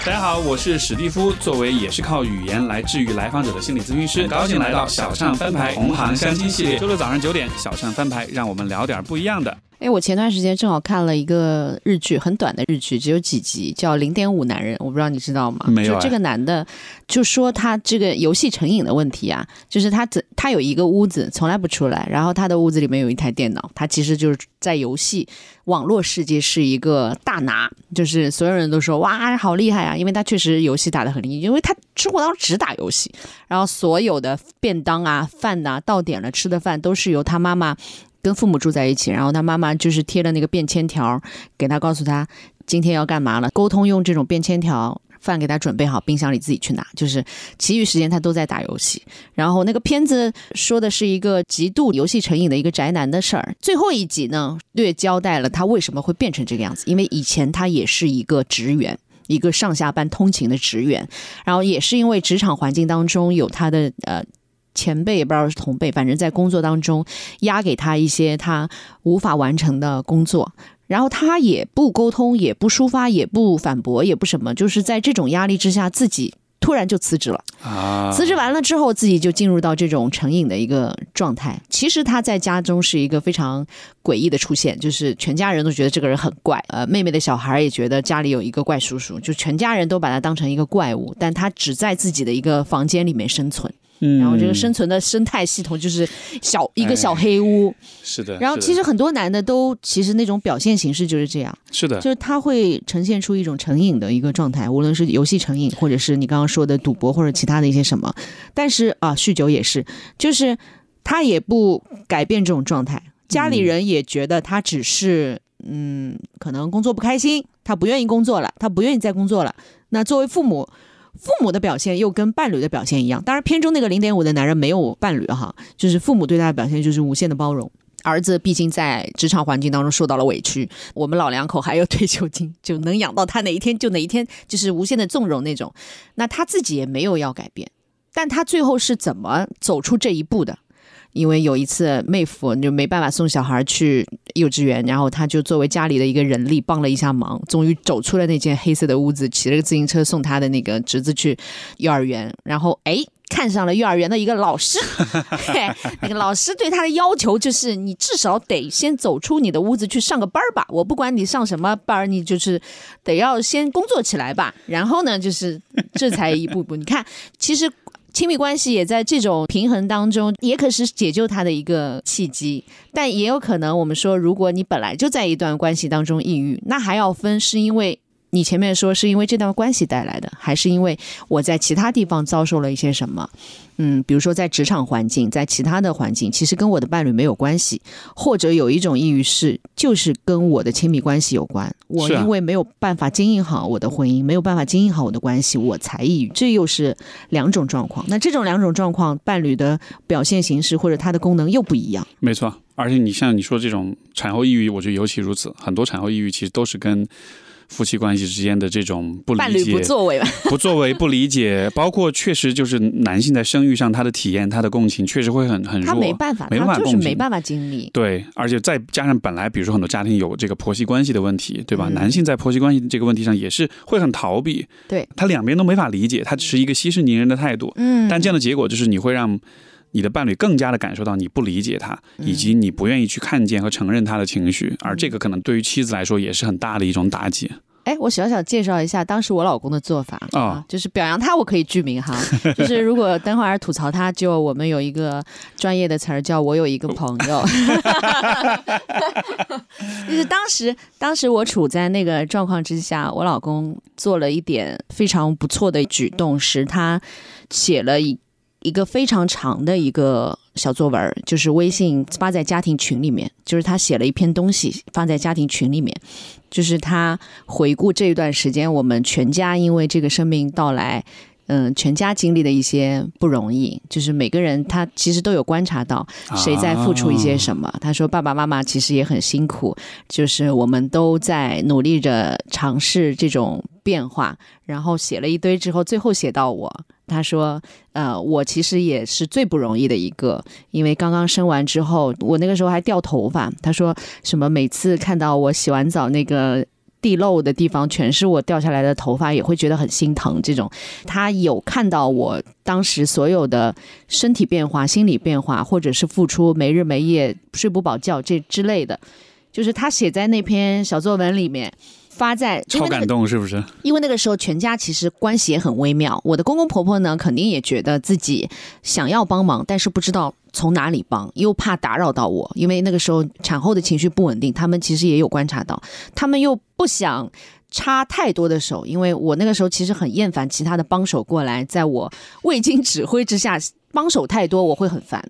大家好，我是史蒂夫，作为也是靠语言来治愈来访者的心理咨询师，很高兴来到小尚翻牌同行相亲系列，周六早上九点，小尚翻牌，让我们聊点不一样的。
哎，我前段时间正好看了一个日剧，很短的日剧，只有几集，叫《零点五男人》，我不知道你知道吗？
没有。
就这个男的，就说他这个游戏成瘾的问题啊，就是他怎他有一个屋子从来不出来，然后他的屋子里面有一台电脑，他其实就是在游戏网络世界是一个大拿，就是所有人都说哇好厉害啊，因为他确实游戏打得很厉害，因为他生活当中只打游戏，然后所有的便当啊、饭呐，到点了吃的饭都是由他妈妈。跟父母住在一起，然后他妈妈就是贴了那个便签条，给他告诉他今天要干嘛了，沟通用这种便签条，饭给他准备好，冰箱里自己去拿，就是其余时间他都在打游戏。然后那个片子说的是一个极度游戏成瘾的一个宅男的事儿。最后一集呢，略交代了他为什么会变成这个样子，因为以前他也是一个职员，一个上下班通勤的职员，然后也是因为职场环境当中有他的呃。前辈也不知道是同辈，反正在工作当中压给他一些他无法完成的工作，然后他也不沟通，也不抒发，也不反驳，也不什么，就是在这种压力之下，自己突然就辞职了。啊，辞职完了之后，自己就进入到这种成瘾的一个状态。其实他在家中是一个非常诡异的出现，就是全家人都觉得这个人很怪，呃，妹妹的小孩也觉得家里有一个怪叔叔，就全家人都把他当成一个怪物，但他只在自己的一个房间里面生存。然后这个生存的生态系统就是小一个小黑屋，
是的。
然后其实很多男的都其实那种表现形式就是这样，
是的，
就是他会呈现出一种成瘾的一个状态，无论是游戏成瘾，或者是你刚刚说的赌博或者其他的一些什么。但是啊，酗酒也是，就是他也不改变这种状态，家里人也觉得他只是嗯，可能工作不开心，他不愿意工作了，他不愿意再工作了。那作为父母。父母的表现又跟伴侣的表现一样，当然片中那个零点五的男人没有伴侣哈，就是父母对他的表现就是无限的包容。儿子毕竟在职场环境当中受到了委屈，我们老两口还有退休金，就能养到他哪一天就哪一天，就是无限的纵容那种。那他自己也没有要改变，但他最后是怎么走出这一步的？因为有一次妹夫就没办法送小孩去幼稚园，然后他就作为家里的一个人力帮了一下忙，终于走出了那间黑色的屋子，骑了个自行车送他的那个侄子去幼儿园，然后哎看上了幼儿园的一个老师，那个老师对他的要求就是你至少得先走出你的屋子去上个班儿吧，我不管你上什么班儿，你就是得要先工作起来吧，然后呢就是这才一步步，你看其实。亲密关系也在这种平衡当中，也可是解救他的一个契机。但也有可能，我们说，如果你本来就在一段关系当中抑郁，那还要分是因为。你前面说是因为这段关系带来的，还是因为我在其他地方遭受了一些什么？嗯，比如说在职场环境，在其他的环境，其实跟我的伴侣没有关系，或者有一种抑郁是就是跟我的亲密关系有关。我因为没有办法经营好我的婚姻，没有办法经营好我的关系，我才抑郁。这又是两种状况。那这种两种状况，伴侣的表现形式或者它的功能又不一样。
没错，而且你像你说这种产后抑郁，我觉得尤其如此。很多产后抑郁其实都是跟夫妻关系之间的这种不理
解、不作为、
不作为、不理解，包括确实就是男性在生育上他的体验、他的共情确实会很很弱，
他没办法，
没办法
共情，没办法经历。
对，而且再加上本来比如说很多家庭有这个婆媳关系的问题，对吧？男性在婆媳关系这个问题上也是会很逃避，
对
他两边都没法理解，他只是一个息事宁人的态度。嗯，但这样的结果就是你会让。你的伴侣更加的感受到你不理解他，以及你不愿意去看见和承认他的情绪，而这个可能对于妻子来说也是很大的一种打击。
哎，我小小介绍一下当时我老公的做法啊，就是表扬他，我可以具名哈，就是如果等会儿吐槽他，就我们有一个专业的词儿叫我有一个朋友，就是当时当时我处在那个状况之下，我老公做了一点非常不错的举动，是他写了一。一个非常长的一个小作文，就是微信发在家庭群里面，就是他写了一篇东西发在家庭群里面，就是他回顾这一段时间我们全家因为这个生命到来。嗯，全家经历的一些不容易，就是每个人他其实都有观察到谁在付出一些什么。他说爸爸妈妈其实也很辛苦，就是我们都在努力着尝试这种变化。然后写了一堆之后，最后写到我，他说，呃，我其实也是最不容易的一个，因为刚刚生完之后，我那个时候还掉头发。他说什么每次看到我洗完澡那个。地漏的地方全是我掉下来的头发，也会觉得很心疼。这种，他有看到我当时所有的身体变化、心理变化，或者是付出没日没夜、睡不饱觉这之类的，就是他写在那篇小作文里面。发在
超感动是不是？
因为那个时候全家其实关系也很微妙。我的公公婆婆呢，肯定也觉得自己想要帮忙，但是不知道从哪里帮，又怕打扰到我。因为那个时候产后的情绪不稳定，他们其实也有观察到，他们又不想插太多的手，因为我那个时候其实很厌烦其他的帮手过来，在我未经指挥之下帮手太多，我会很烦。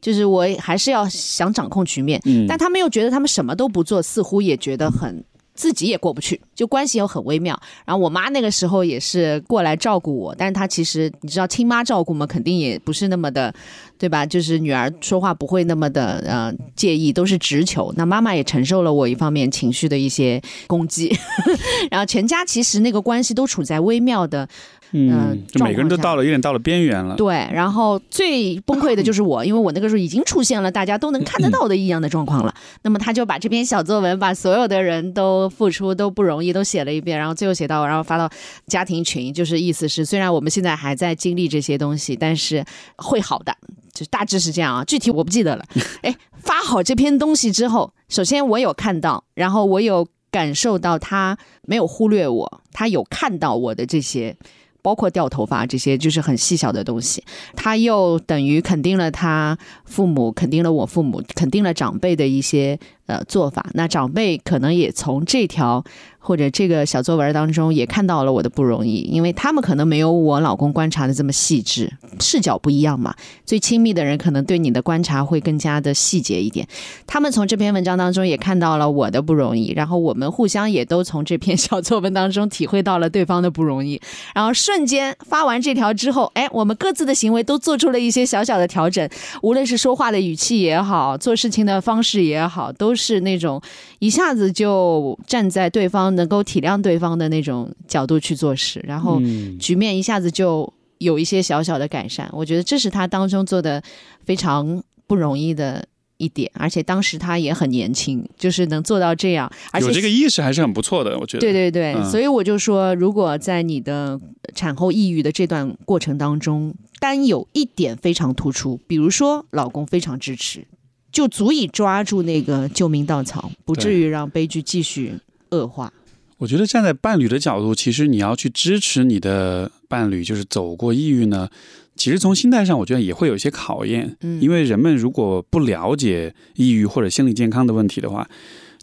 就是我还是要想掌控局面，但他们又觉得他们什么都不做，似乎也觉得很。自己也过不去，就关系又很微妙。然后我妈那个时候也是过来照顾我，但是她其实你知道亲妈照顾嘛，肯定也不是那么的，对吧？就是女儿说话不会那么的呃介意，都是直球。那妈妈也承受了我一方面情绪的一些攻击，然后全家其实那个关系都处在微妙的。
嗯，就每个人都到了有点到了边缘了。
对，然后最崩溃的就是我，因为我那个时候已经出现了大家都能看得到的异样的状况了。那么他就把这篇小作文，把所有的人都付出都不容易都写了一遍，然后最后写到，然后发到家庭群，就是意思是虽然我们现在还在经历这些东西，但是会好的，就大致是这样啊。具体我不记得了。哎，发好这篇东西之后，首先我有看到，然后我有感受到他没有忽略我，他有看到我的这些。包括掉头发这些，就是很细小的东西。他又等于肯定了他父母，肯定了我父母，肯定了长辈的一些呃做法。那长辈可能也从这条。或者这个小作文当中也看到了我的不容易，因为他们可能没有我老公观察的这么细致，视角不一样嘛。最亲密的人可能对你的观察会更加的细节一点。他们从这篇文章当中也看到了我的不容易，然后我们互相也都从这篇小作文当中体会到了对方的不容易。然后瞬间发完这条之后，哎，我们各自的行为都做出了一些小小的调整，无论是说话的语气也好，做事情的方式也好，都是那种一下子就站在对方。能够体谅对方的那种角度去做事，然后局面一下子就有一些小小的改善。我觉得这是他当中做的非常不容易的一点，而且当时他也很年轻，就是能做到这样，而且
有这个意识还是很不错的。我觉得，
对对对，所以我就说，如果在你的产后抑郁的这段过程当中，单有一点非常突出，比如说老公非常支持，就足以抓住那个救命稻草，不至于让悲剧继续恶化。
我觉得站在伴侣的角度，其实你要去支持你的伴侣，就是走过抑郁呢。其实从心态上，我觉得也会有一些考验。嗯，因为人们如果不了解抑郁或者心理健康的问题的话，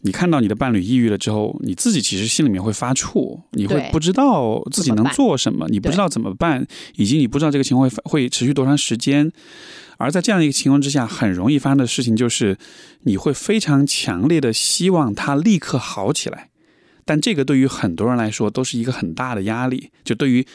你看到你的伴侣抑郁了之后，你自己其实心里面会发怵，你会不知道自己能做什么，你不知道怎么办，以及你不知道这个情况会会持续多长时间。而在这样一个情况之下，很容易发生的事情就是，你会非常强烈的希望他立刻好起来。但这个对于很多人来说都是一个很大的压力。就对于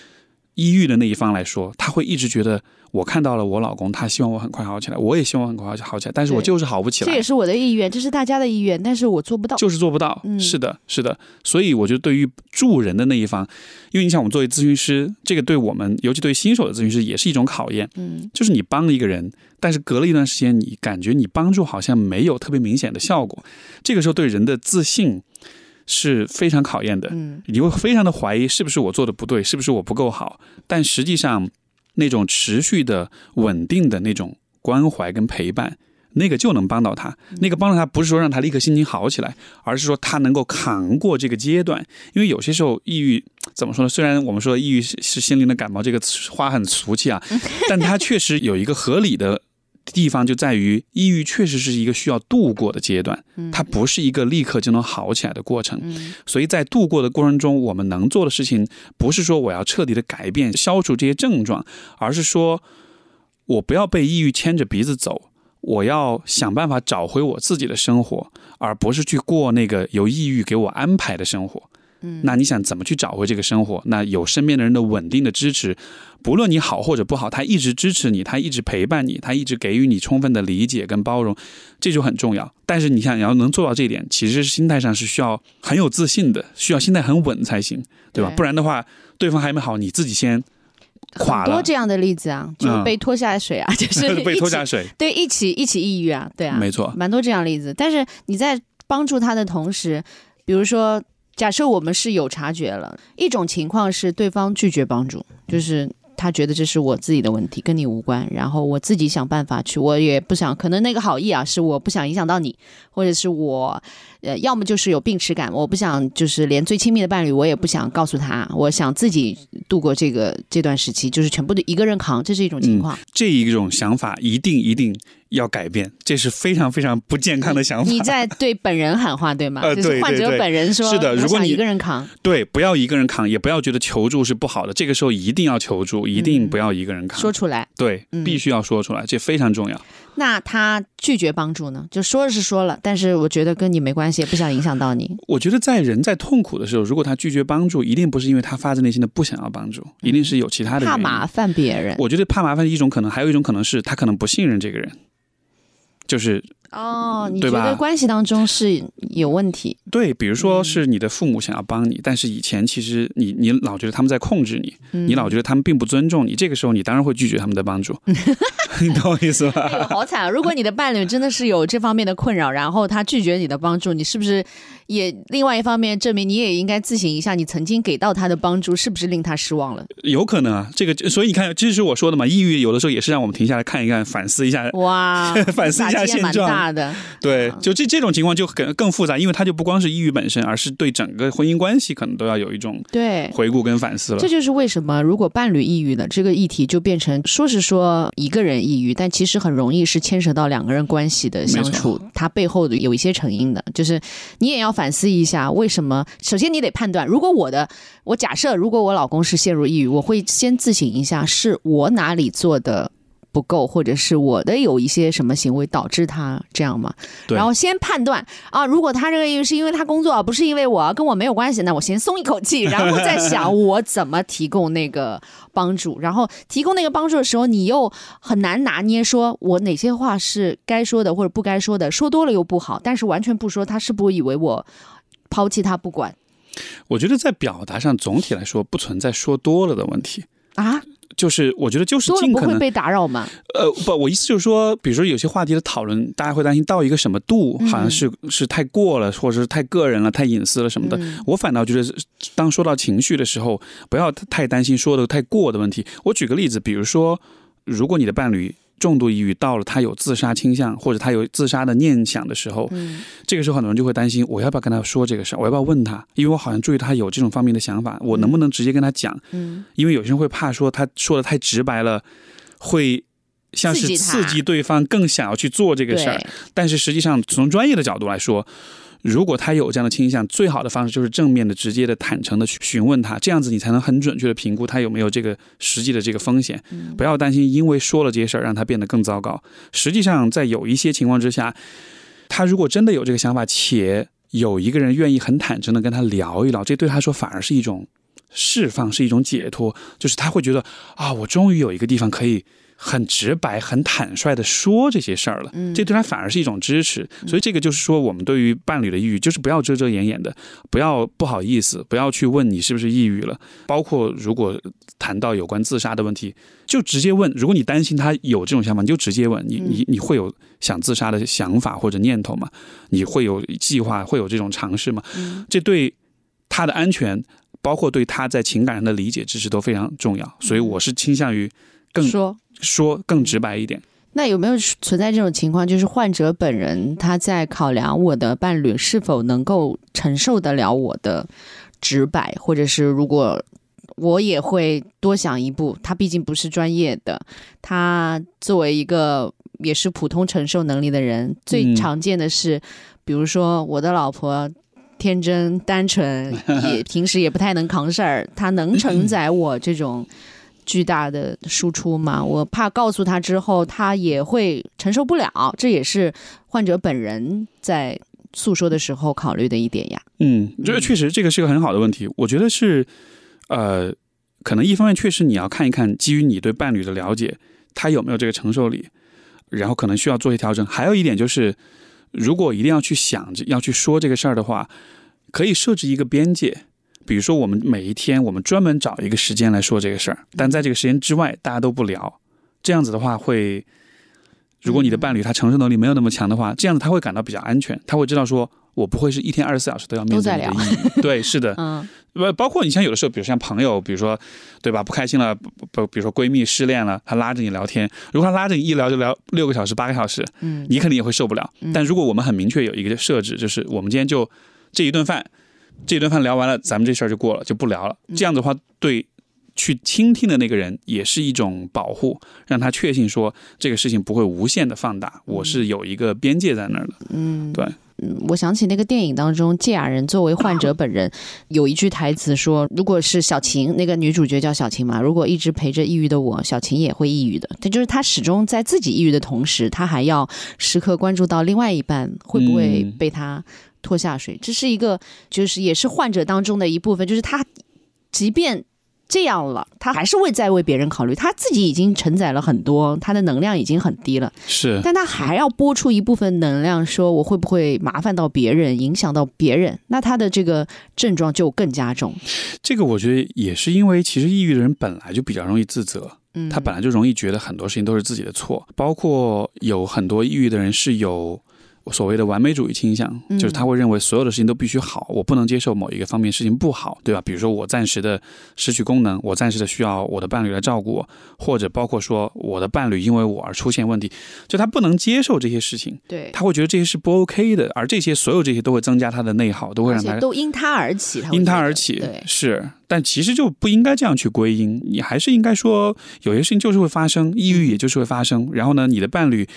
抑郁的那一方来说，他会一直觉得，我看到了我老公，他希望我很快好起来，我也希望很快好起来，但是我就是好不起来。
这也是我的意愿，这是大家的意愿，但是我做不到，
就是做不到。嗯是的，是的。所以我觉得，对于助人的那一方，因为你想，我们作为咨询师，这个对我们，尤其对新手的咨询师，也是一种考验。嗯，就是你帮了一个人，但是隔了一段时间，你感觉你帮助好像没有特别明显的效果，这个时候对人的自信。是非常考验的，嗯，你会非常的怀疑是不是我做的不对，是不是我不够好？但实际上，那种持续的、稳定的那种关怀跟陪伴，那个就能帮到他。那个帮到他，不是说让他立刻心情好起来，而是说他能够扛过这个阶段。因为有些时候，抑郁怎么说呢？虽然我们说抑郁是是心灵的感冒，这个话很俗气啊，但它确实有一个合理的。地方就在于，抑郁确实是一个需要度过的阶段，它不是一个立刻就能好起来的过程。所以在度过的过程中，我们能做的事情，不是说我要彻底的改变、消除这些症状，而是说，我不要被抑郁牵着鼻子走，我要想办法找回我自己的生活，而不是去过那个由抑郁给我安排的生活。
嗯
那你想怎么去找回这个生活？那有身边的人的稳定的支持，不论你好或者不好，他一直支持你，他一直陪伴你，他一直给予你充分的理解跟包容，这就很重要。但是你想，你要能做到这一点，其实心态上是需要很有自信的，需要心态很稳才行，对吧？
对
不然的话，对方还没好，你自己先垮了，
很多这样的例子啊，就
是
被拖下水啊，就是
被拖下水，
对，一起一起抑郁啊，对啊，
没错，
蛮多这样的例子。但是你在帮助他的同时，比如说，假设我们是有察觉了，一种情况是对方拒绝帮助，就是。他觉得这是我自己的问题，跟你无关。然后我自己想办法去，我也不想，可能那个好意啊，是我不想影响到你，或者是我，呃，要么就是有病耻感，我不想，就是连最亲密的伴侣我也不想告诉他，我想自己度过这个这段时期，就是全部的一个人扛，这是一种情况。
这一种想法一定一定要改变，这是非常非常不健康的想法。
你在对本人喊话，对吗？
呃
就是患者
对对对
本人说，
是的如果你
一个人扛，
对，不要一个人扛，也不要觉得求助是不好的，这个时候一定要求助，一定不要一个人扛。
说出来。
对，
嗯
必须要说出来，这非常重要。
那他拒绝帮助呢？就说是说了，但是我觉得跟你没关系，也不想影响到你。
我觉得在人在痛苦的时候，如果他拒绝帮助，一定不是因为他发自内心的不想要帮助，一定是有其他的。
怕麻烦别人
我觉得怕麻烦的一种可能，还有一种可能是他可能不信任这个人，就是
哦，你觉得关系当中是有问题？
对，比如说是你的父母想要帮你，但是以前其实你你老觉得他们在控制你，
嗯
你老觉得他们并不尊重你，这个时候你当然会拒绝他们的帮助，你懂我意思
哎呦，
吧？
好惨啊！如果你的伴侣真的是有这方面的困扰，然后他拒绝你的帮助，你是不是也另外一方面证明你也应该自省一下，你曾经给到他的帮助是不是令他失望了？
有可能啊，这个所以你看，这是我说的嘛，抑郁有的时候也是让我们停下来看一看，反思一下。
哇，
反思一下现状
大的。
对，就这这种情况就更更复杂，因为它就不光是抑郁本身，而是对整个婚姻关系可能都要有一种
对，
回顾跟反思了
这。就是为什么如果伴侣抑郁了，这个议题就变成说是说一个人抑郁，但其实很容易是牵扯到两个人关系的相处，它背后的有一些成因的，就是你也要反思一下，为什么？首先你得判断，如果我的我假设如果我老公是陷入抑郁，我会先自省一下，是我哪里做的。不够，或者是我的有一些什么行为导致他这样嘛？
对
然后先判断啊，如果他这个抑郁是因为他工作，不是因为我，跟我没有关系，那我先松一口气，然后再想我怎么提供那个帮助。然后提供那个帮助的时候，你又很难拿捏，说我哪些话是该说的或者不该说的，说多了又不好，但是完全不说，他是不是以为我抛弃他不管
我觉得在表达上总体来说不存在说多了的问题，
啊？
就是我觉得就是尽可能
不会被打扰吗？
呃不，我意思就是说，比如说有些话题的讨论，大家会担心到一个什么度，好像是是太过了，或者是太个人了、太隐私了什么的。我反倒觉得，当说到情绪的时候，不要太担心说的太过的问题。我举个例子，比如说，如果你的伴侣重度抑郁到了他有自杀倾向，或者他有自杀的念想的时候，
嗯
这个时候很多人就会担心，我要不要跟他说这个事儿？我要不要问他？因为我好像注意他有这种方面的想法，我能不能直接跟他讲？
嗯，
因为有些人会怕说他说的太直白了，会像是
刺激他
刺激对方更想要去做这个事儿。但是实际上，从专业的角度来说，如果他有这样的倾向，最好的方式就是正面的、直接的、坦诚的去询问他，这样子你才能很准确的评估他有没有这个实际的这个风险。
嗯
不要担心，因为说了这些事儿让他变得更糟糕。实际上，在有一些情况之下，他如果真的有这个想法，且有一个人愿意很坦诚的跟他聊一聊，这对他说反而是一种释放，是一种解脱，就是他会觉得啊，我终于有一个地方可以。很直白、很坦率的说这些事儿了，
嗯
这对他反而是一种支持。所以这个就是说，我们对于伴侣的抑郁，就是不要遮遮掩掩的，不要不好意思，不要去问你是不是抑郁了。包括如果谈到有关自杀的问题，就直接问。如果你担心他有这种想法，你就直接问你，你你会有想自杀的想法或者念头吗？你会有计划，会有这种尝试吗？这对他的安全，包括对他在情感上的理解支持都非常重要。所以我是倾向于更
说。
说更直白一点。
那有没有存在这种情况，就是患者本人他在考量我的伴侣是否能够承受得了我的直白，或者是如果我也会多想一步，他毕竟不是专业的，他作为一个也是普通承受能力的人，最
嗯
常见的是，比如说我的老婆。天真单纯，也平时也不太能扛事儿，他能承载我这种巨大的输出嘛，我怕告诉他之后他也会承受不了，这也是患者本人在诉说的时候考虑的一点呀。
嗯，这确实这个是个很好的问题，我觉得是，呃，可能一方面确实你要看一看，基于你对伴侣的了解，他有没有这个承受力，然后可能需要做一些调整。还有一点就是，如果一定要去想着要去说这个事儿的话，可以设置一个边界。比如说，我们每一天我们专门找一个时间来说这个事儿，但在这个时间之外，大家都不聊。这样子的话会，如果你的伴侣他承受能力没有那么强的话，这样子他会感到比较安全，他会知道说我不会是一天二十四小时都要面对你的意义。对，是的，
嗯
不包括你像有的时候，比如像朋友，比如说对吧，不开心了，不不，比如说闺蜜失恋了，她拉着你聊天，如果她拉着你一聊就聊六个小时、八个小时，
嗯
你肯定也会受不了。但如果我们很明确有一个设置，就是我们今天就这一顿饭，这顿饭聊完了，咱们这事儿就过了，就不聊了。这样的话，对去倾听的那个人也是一种保护，让他确信说这个事情不会无限的放大，我是有一个边界在那儿的。
嗯，
对，
嗯我想起那个电影当中，芥雅人作为患者本人，有一句台词说：“如果是小晴，那个女主角叫小晴嘛，如果一直陪着抑郁的我，小晴也会抑郁的。”这就是她始终在自己抑郁的同时，她还要时刻关注到另外一半会不会
嗯
被他拖下水。这是一个，就是也是患者当中的一部分，就是他即便。这样了，他还是会在为别人考虑。他自己已经承载了很多，他的能量已经很低了。
是，
但他还要拨出一部分能量，说我会不会麻烦到别人，影响到别人？那他的这个症状就更加重。
这个我觉得也是因为，其实抑郁的人本来就比较容易自责，
嗯，
他本来就容易觉得很多事情都是自己的错，包括有很多抑郁的人是有所谓的完美主义倾向，
嗯
就是他会认为所有的事情都必须好，我不能接受某一个方面事情不好，对吧？比如说我暂时的失去功能，我暂时的需要我的伴侣来照顾我，或者包括说我的伴侣因为我而出现问题，就他不能接受这些事情，
对，
他会觉得这些是不 OK 的，而这些所有这些都会增加他的内耗，都会让他
都因他而起，他
因他而起，
对，
是，但其实就不应该这样去归因，你还是应该说，有些事情就是会发生，抑郁也就是会发生。然后呢，你的伴侣，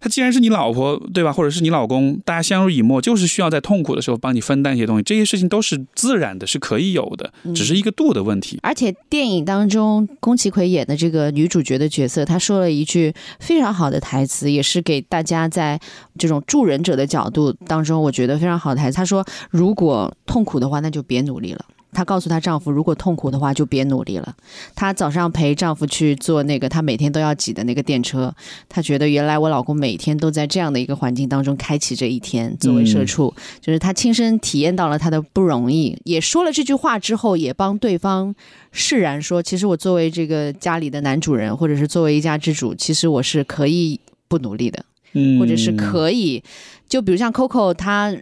他既然是你老婆，对吧，或者是你老公，大家相濡以沫，就是需要在痛苦的时候帮你分担一些东西，这些事情都是自然的，是可以有的，只是一个度的问题。
而且电影当中，宫崎葵演的这个女主角的角色，她说了一句非常好的台词，也是给大家在这种助人者的角度当中，我觉得非常好的台词。她说：“如果痛苦的话，那就别努力了。”她告诉她丈夫，如果痛苦的话，就别努力了。她早上陪丈夫去坐那个她每天都要挤的那个电车，她觉得原来我老公每天都在这样的一个环境当中开启这一天。作为社畜，就是她亲身体验到了她的不容易，也说了这句话之后，也帮对方释然说，其实我作为这个家里的男主人，或者是作为一家之主，其实我是可以不努力的，
嗯，
或者是可以，就比如像 Coco，她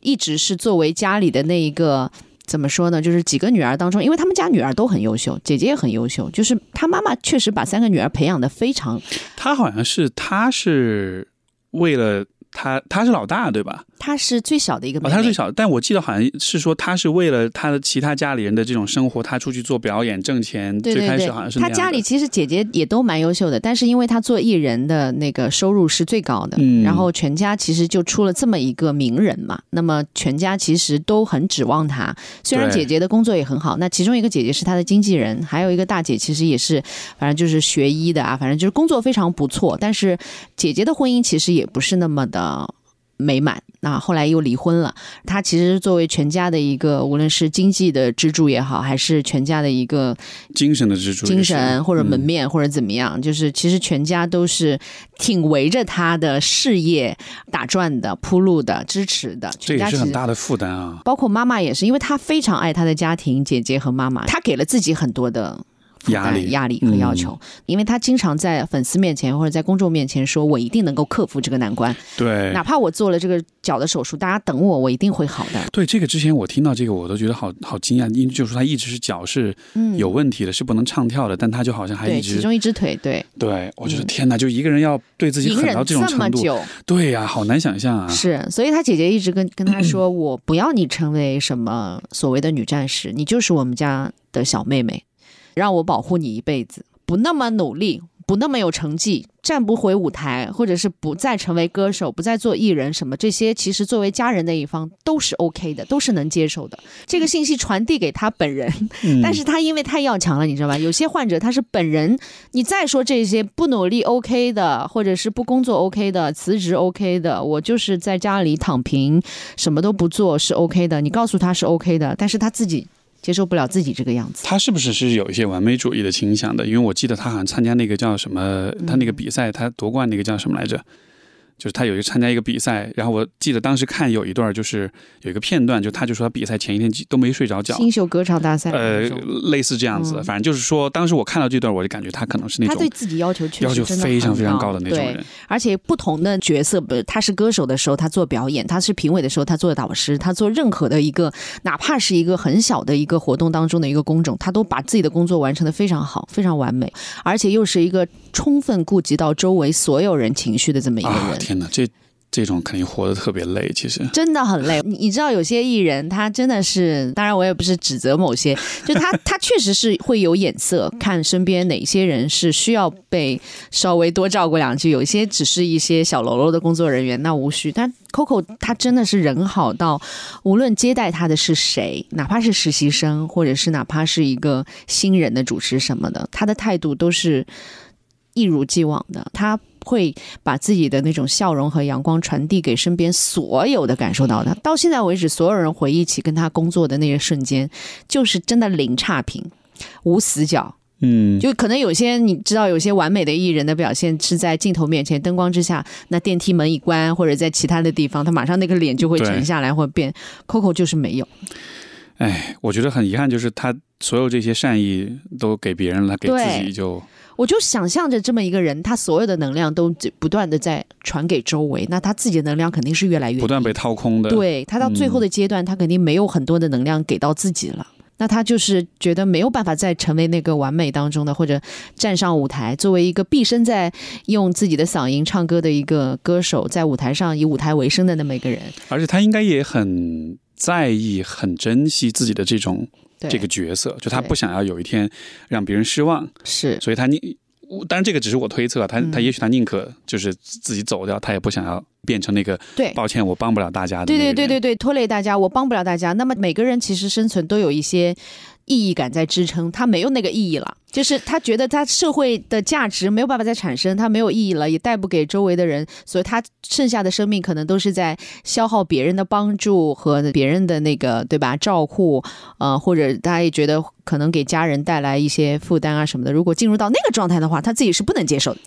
一直是作为家里的那一个。怎么说呢？就是几个女儿当中，因为他们家女儿都很优秀，姐姐也很优秀，就是她妈妈确实把三个女儿培养的非常
她好像是她是为了她，她是老大对吧？
她是最小的一个妹
哦，
妹，
他是最小的，但我记得好像是说他是为了他的其他家里人的这种生活，他出去做表演挣钱。
对对对
最开始好像，是那样的
他家里其实姐姐也都蛮优秀的，但是因为他做艺人的那个收入是最高的，
嗯
然后全家其实就出了这么一个名人嘛，那么全家其实都很指望他。虽然姐姐的工作也很好，那其中一个姐姐是他的经纪人，还有一个大姐其实也是，反正就是学医的啊，反正就是工作非常不错。但是姐姐的婚姻其实也不是那么的美满。那后来又离婚了。他其实作为全家的一个，无论是经济的支柱也好，还是全家的一个
精神的支柱，
精神或者门
嗯
面或者怎么样，就是其实全家都是挺围着他的事业打转的、铺路的、支持的。
这也是很大的负担啊。
包括妈妈也是，因为她非常爱她的家庭，姐姐和妈妈，她给了自己很多的。
压力
压力和要求，因为他经常在粉丝面前或者在公众面前说：“我一定能够克服这个难关，
对，
哪怕我做了这个脚的手术，大家等我，我一定会好的。
对这个之前我听到这个，我都觉得好好惊讶，因为就是说他一直是脚是”
嗯，
有问题的，是不能唱跳的，但他就好像还
对，
一直
其中一只腿，对，
对我觉得
嗯。
天哪，就一个人要对自己狠到这种程度，
这么久，
对呀、好难想象啊。
是，所以他姐姐一直跟跟他说：“我不要你成为什么所谓的女战士，你就是我们家的小妹妹，让我保护你一辈子，不那么努力，不那么有成绩，站不回舞台，或者是不再成为歌手，不再做艺人什么这些，其实作为家人那一方都是 OK 的，都是能接受的。这个信息传递给他本人，
嗯
但是他因为太要强了，你知道吧？有些患者他是本人，你再说这些不努力 OK 的，或者是不工作 OK 的，辞职 OK 的，我就是在家里躺平，什么都不做是 OK 的，你告诉他是 OK 的，但是他自己接受不了自己这个样子。
他是不是是有一些完美主义的倾向的？因为我记得他好像参加那个叫什么，他那个比赛，他夺冠那个叫什么来着？就是他有一个参加一个比赛，然后我记得当时看有一段，就是有一个片段，就他就说他比赛前一天都没睡着觉，
新秀歌唱大赛
呃，类似这样子。
嗯
反正就是说，当时我看到这段，我就感觉他可能是那种
他对自己要求确
要求
实
非常非常高的那种人。
而且不同的角色，不是他是歌手的时候，他做表演；他是评委的时候，他做导师；他做任何的一个，哪怕是一个很小的一个活动当中的一个工种，他都把自己的工作完成的非常好，非常完美，而且又是一个充分顾及到周围所有人情绪的这么一个
啊，
人。
天哪，这这种肯定活得特别累。其实，
真的很累，你你知道有些艺人他真的是，当然我也不是指责某些，就他 他确实是会有眼色，看身边哪些人是需要被稍微多照顾两句，有一些只是一些小喽啰的工作人员，那无需。但 Coco 他真的是人好到，无论接待他的是谁，哪怕是实习生，或者是哪怕是一个新人的主持什么的，他的态度都是一如既往的，他会把自己的那种笑容和阳光传递给身边所有的感受到的。到现在为止，所有人回忆起跟他工作的那些瞬间，就是真的零差评，无死角。
嗯，
就可能有些你知道，有些完美的艺人的表现是在镜头面前、灯光之下，那电梯门一关，或者在其他的地方，他马上那个脸就会沉下来或变。Coco 就是没有，
哎，我觉得很遗憾，就是他所有这些善意都给别人了，给自己就
我就想象着这么一个人，他所有的能量都不断的在传给周围，那他自己的能量肯定是越来越
不断被掏空的。，
对他到最后的阶段，他肯定没有很多的能量给到自己了。那他就是觉得没有办法再成为那个完美当中的，或者站上舞台，作为一个毕生在用自己的嗓音唱歌的一个歌手，在舞台上以舞台为生的那么一个人。
而且他应该也很在意、很珍惜自己的这种
对，
这个角色，就他不想要有一天让别人失望，
是
所以他宁。当然，这个只是我推测，他
嗯
他也许他宁可就是自己走掉，他也不想要变成那个
对。
抱歉，我帮不了大家的
对对对对对，拖累大家，我帮不了大家。那么每个人其实生存都有一些意义感在支撑，他没有那个意义了，就是他觉得他社会的价值没有办法再产生，他没有意义了，也带不给周围的人，所以他剩下的生命可能都是在消耗别人的帮助和别人的那个对吧照顾，呃，或者他也觉得可能给家人带来一些负担啊什么的。如果进入到那个状态的话，他自己是不能接受的。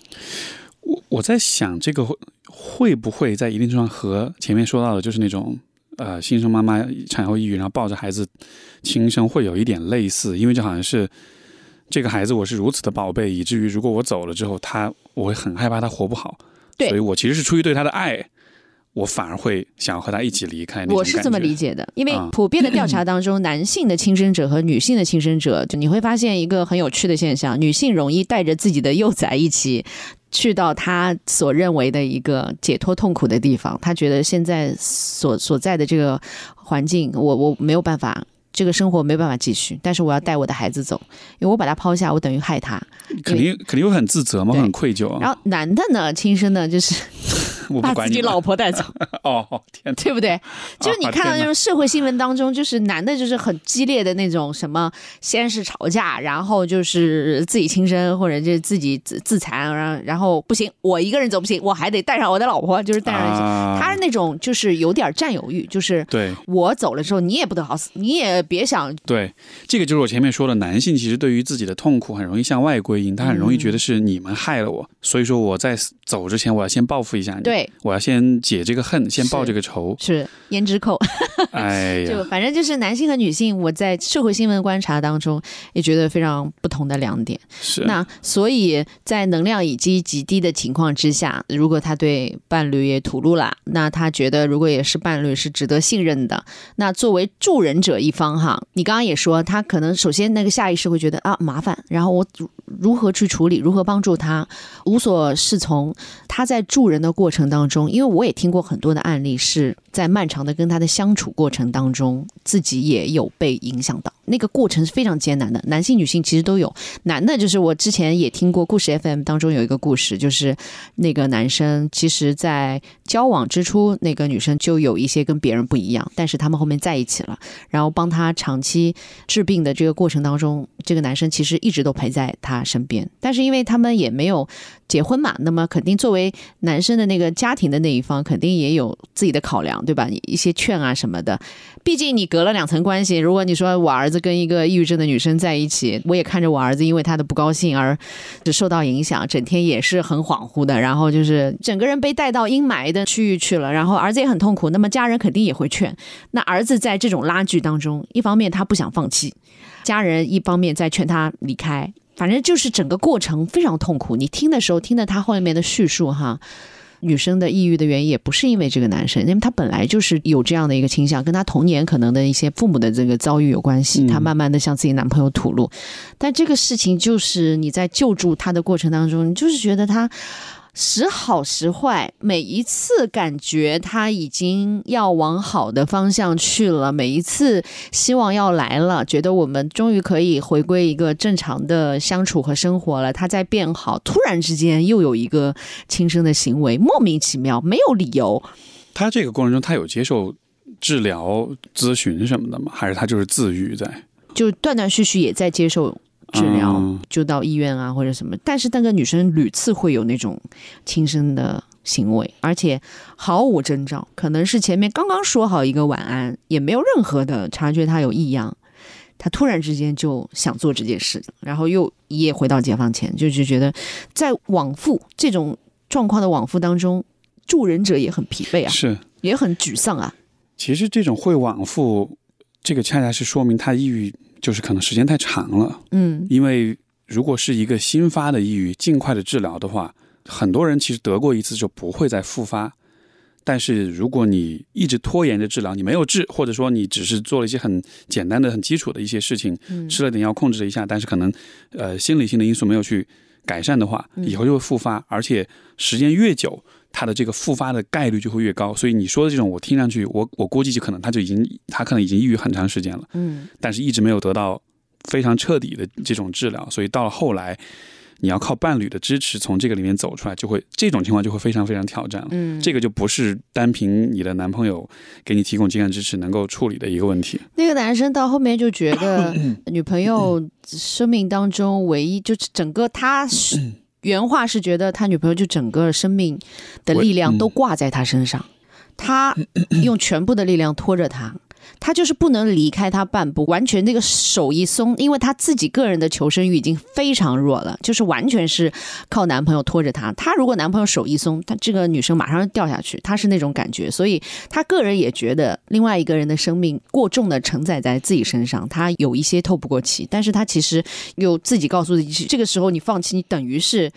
我我在想，这个会不会在一定程度上和前面说到的，就是那种呃新生妈妈产后抑郁，然后抱着孩子轻生，会有一点类似，因为就好像是这个孩子我是如此的宝贝，以至于如果我走了之后，他我会很害怕他活不好，
对。
所以我其实是出于对他的爱，我反而会想要和他一起离开
我是这么理解的，因为
啊。
普遍的调查当中，男性的轻生者和女性的轻生者，就你会发现一个很有趣的现象：女性容易带着自己的幼崽一起去到他所认为的一个解脱痛苦的地方，他觉得现在所所在的这个环境，我我没有办法。这个生活没办法继续，但是我要带我的孩子走，因为我把他抛下，我等于害他。
肯定肯定会很自责嘛，很愧疚啊。
然后男的呢，亲生的，就是
我
把
不管你们
自己老婆带走，
哦，天哪，
对不对？就是你看到那种社会新闻当中，就是男的，就是很激烈的那种什么，先是吵架，然后就是自己轻生，或者就是自己自自残，然后然后不行，我一个人走不行，我还得带上我的老婆，就是带上。
啊。
他是那种就是有点占有欲，就是
对。
我走了之后，你也不得好死，你也别想
对，这个就是我前面说的，男性其实对于自己的痛苦很容易向外归因，他很容易觉得是你们害了我，所以说我在走之前我要先报复一下你，，
对，
我要先解这个恨，先报这个仇。
是胭脂扣。
哎呀就，
反正就是男性和女性，我在社会新闻观察当中也觉得非常不同的两点。
是
那所以在能量已经极低的情况之下，如果他对伴侣也吐露了，那他觉得如果也是伴侣是值得信任的，那作为助人者一方哈，你刚刚也说他可能首先那个下意识会觉得啊麻烦，然后我如如何去处理，如何帮助他，无所适从，他他在助人的过程当中，因为我也听过很多的案例，是在漫长的跟他的相处过程当中，自己也有被影响到。那个过程是非常艰难的，男性、女性其实都有。男的，就是我之前也听过故事 FM 当中有一个故事，就是那个男生其实，在交往之初，那个女生就有一些跟别人不一样，但是他们后面在一起了，然后帮他长期治病的这个过程当中，这个男生其实一直都陪在他身边，但是因为他们也没有结婚嘛，那么肯定作为男生的那个家庭的那一方，肯定也有自己的考量，对吧？一些劝啊什么的，毕竟你隔了两层关系，如果你说我儿子跟一个抑郁症的女生在一起，我也看着我儿子因为他的不高兴而就受到影响，整天也是很恍惚的，然后就是整个人被带到阴霾的区域去了，然后儿子也很痛苦，那么家人肯定也会劝。那儿子在这种拉锯当中，一方面他不想放弃，家人一方面在劝他离开，反正就是整个过程非常痛苦。你听的时候，听的他后面的叙述哈。女生的抑郁的原因也不是因为这个男生，因为他本来就是有这样的一个倾向，跟他童年可能的一些父母的这个遭遇有关系。他慢慢的向自己男朋友吐露，但这个事情就是你在救助他的过程当中，你就是觉得他。时好时坏，每一次感觉他已经要往好的方向去了，每一次希望要来了，觉得我们终于可以回归一个正常的相处和生活了，他在变好，突然之间又有一个轻生的行为，莫名其妙，没有理由。
他这个过程中，他有接受治疗咨询什么的吗？还是他就是自愈在？
就断断续续也在接受。治疗就到医院啊或者什么，但是那个女生屡次会有那种轻生的行为，而且毫无征兆，可能是前面刚刚说好一个晚安，也没有任何的察觉她有异样，她突然之间就想做这件事，然后又一夜回到解放前，就就觉得在往复这种状况的往复当中，助人者也很疲惫啊，
是
也很沮丧啊。
其实这种会往复，这个恰恰是说明他抑郁。就是可能时间太长了，
嗯，
因为如果是一个新发的抑郁，尽快的治疗的话，很多人其实得过一次就不会再复发。但是如果你一直拖延着治疗，你没有治，或者说你只是做了一些很简单的、很基础的一些事情，吃了点药控制了一下，但是可能呃心理性的因素没有去改善的话，以后就会复发，而且时间越久。他的这个复发的概率就会越高，所以你说的这种，我听上去，我我估计就可能他就已经，他可能已经抑郁很长时间了，
嗯，
但是一直没有得到非常彻底的这种治疗，所以到了后来，你要靠伴侣的支持从这个里面走出来，就会这种情况就会非常非常挑战了，
嗯，
这个就不是单凭你的男朋友给你提供情感支持能够处理的一个问题。
那个男生到后面就觉得 女朋友生命当中唯一就是整个他。原话是觉得他女朋友就整个生命的力量都挂在他身上，他用全部的力量拖着他。他就是不能离开他半步，完全那个手一松，因为他自己个人的求生欲已经非常弱了，就是完全是靠男朋友拖着他。他如果男朋友手一松，他这个女生马上就掉下去，他是那种感觉，所以他个人也觉得另外一个人的生命过重的承载在自己身上，他有一些透不过气。但是他其实又自己告诉自己，这个时候你放弃，你等于是。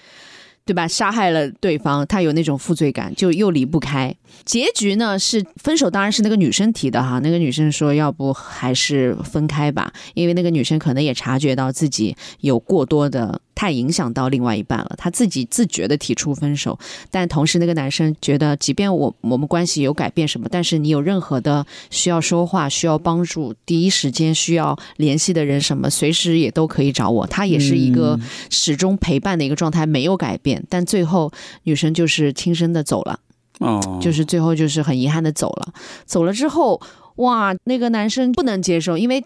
对吧？杀害了对方，他有那种负罪感，就又离不开。结局呢是分手，当然是那个女生提的哈。那个女生说，要不还是分开吧，因为那个女生可能也察觉到自己有过多的。太影响到另外一半了，她自己自觉的提出分手，但同时那个男生觉得，即便我我们关系有改变什么，但是你有任何的需要说话、需要帮助、第一时间需要联系的人什么，随时也都可以找我。他也是一个始终陪伴的一个状态，没有改变。但最后女生就是轻生的走了，
哦，
就是最后就是很遗憾的走了。走了之后，哇，那个男生不能接受，因为。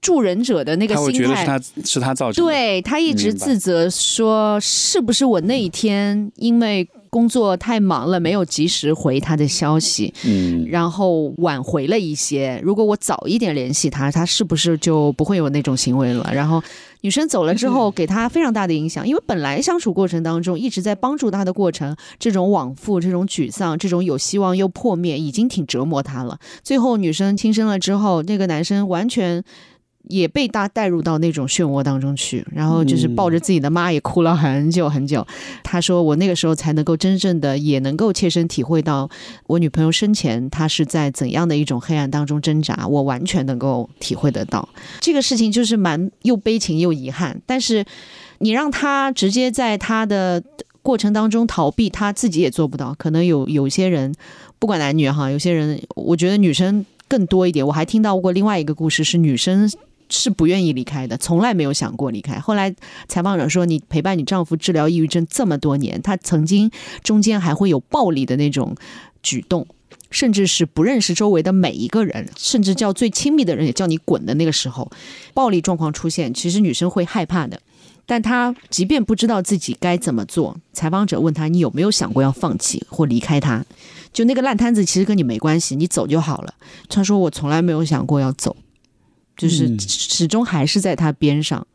助人者的那个心态，
觉得是他是他造成
的。对他一直自责说，是不是我那一天因为工作太忙了，没有及时回他的消息，
嗯，
然后挽回了一些。如果我早一点联系他，他是不是就不会有那种行为了？然后女生走了之后，给他非常大的影响，因为本来相处过程当中一直在帮助他的过程，这种往复、这种沮丧、这种有希望又破灭，已经挺折磨他了。最后女生轻生了之后，那个男生完全。也被他带入到那种漩涡当中去，然后就是抱着自己的妈也哭了很久很久。他说：“我那个时候才能够真正的，也能够切身体会到我女朋友生前她是在怎样的一种黑暗当中挣扎，我完全能够体会得到。这个事情就是蛮又悲情又遗憾，但是你让他直接在他的。”过程当中逃避，他自己也做不到。可能有有些人，不管男女哈，有些人，我觉得女生更多一点。我还听到过另外一个故事，是女生是不愿意离开的，从来没有想过离开。后来采访者说，你陪伴你丈夫治疗抑郁症这么多年，他曾经中间还会有暴力的那种举动。甚至是不认识周围的每一个人，甚至叫最亲密的人也叫你滚的那个时候，暴力状况出现，其实女生会害怕的。但她即便不知道自己该怎么做，采访者问她：“你有没有想过要放弃或离开他？就那个烂摊子，其实跟你没关系，你走就好了。”她说：“我从来没有想过要走，就是始终还是在他边上，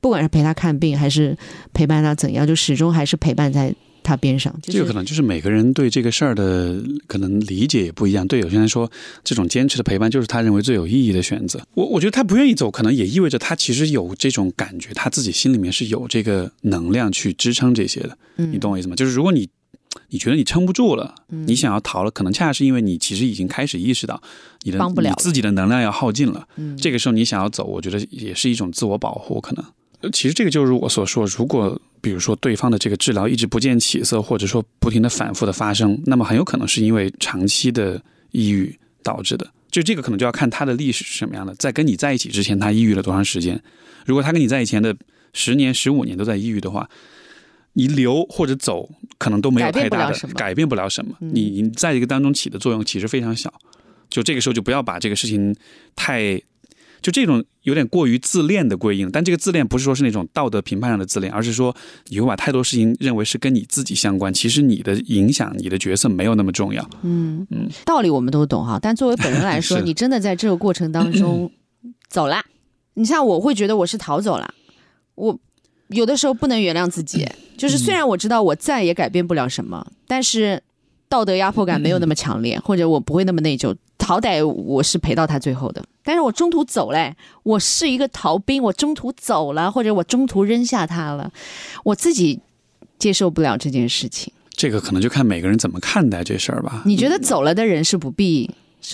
不管是陪他看病还是陪伴他怎样，就始终还是陪伴在。”他边上，
这个可能就是每个人对这个事儿的可能理解也不一样。对有些人说，这种坚持的陪伴就是他认为最有意义的选择。我我觉得他不愿意走，可能也意味着他其实有这种感觉，他自己心里面是有这个能量去支撑这些的。你懂我意思吗？就是如果你你觉得你撑不住了，你想要逃了，可能恰恰是因为你其实已经开始意识到你的你自己的能量要耗尽了。这个时候你想要走，我觉得也是一种自我保护，可能。其实这个就是我所说，如果比如说对方的这个治疗一直不见起色，或者说不停的反复的发生，那么很有可能是因为长期的抑郁导致的。就这个可能就要看他的历史是什么样的，在跟你在一起之前，他抑郁了多长时间？如果他跟你在以前的十年、十五年都在抑郁的话，你留或者走可能都没有太大的改变不了什么。你你在这个当中起的作用其实非常小。就这个时候就不要把这个事情太。就这种有点过于自恋的归因，但这个自恋不是说是那种道德评判上的自恋，而是说你会把太多事情认为是跟你自己相关，其实你的影响、你的角色没有那么重要。
嗯嗯，道理我们都懂哈，但作为本人来 说，你真的在这个过程当中 走了，你像我会觉得我是逃走了，我有的时候不能原谅自己，就是虽然我知道我再也改变不了什么，但是道德压迫感没有那么强烈，或者我不会那么内疚。好歹我是陪到他最后的，但是我中途走嘞，我是一个逃兵，我中途走了，或者我中途扔下他了，我自己接受不了这件事情。
这个可能就看每个人怎么看待这事儿吧。
你觉得走了的人是不必？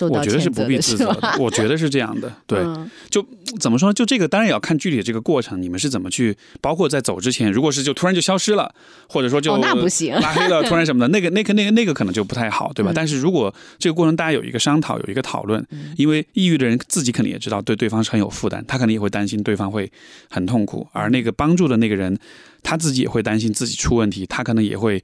我觉得是不必自责的，我觉得是这样的。对，就怎么说呢？就这个当然也要看具体的这个过程，你们是怎么去，包括在走之前，如果是就突然就消失了，或者说就
那不行，
拉黑了，突然什么的，那个、那个、那个、那个可能就不太好，对吧？但是如果这个过程大家有一个商讨，有一个讨论，因为抑郁的人自己肯定也知道对对方是很有负担，他肯定也会担心对方会很痛苦，而那个帮助的那个人他自己也会担心自己出问题，他可能也会。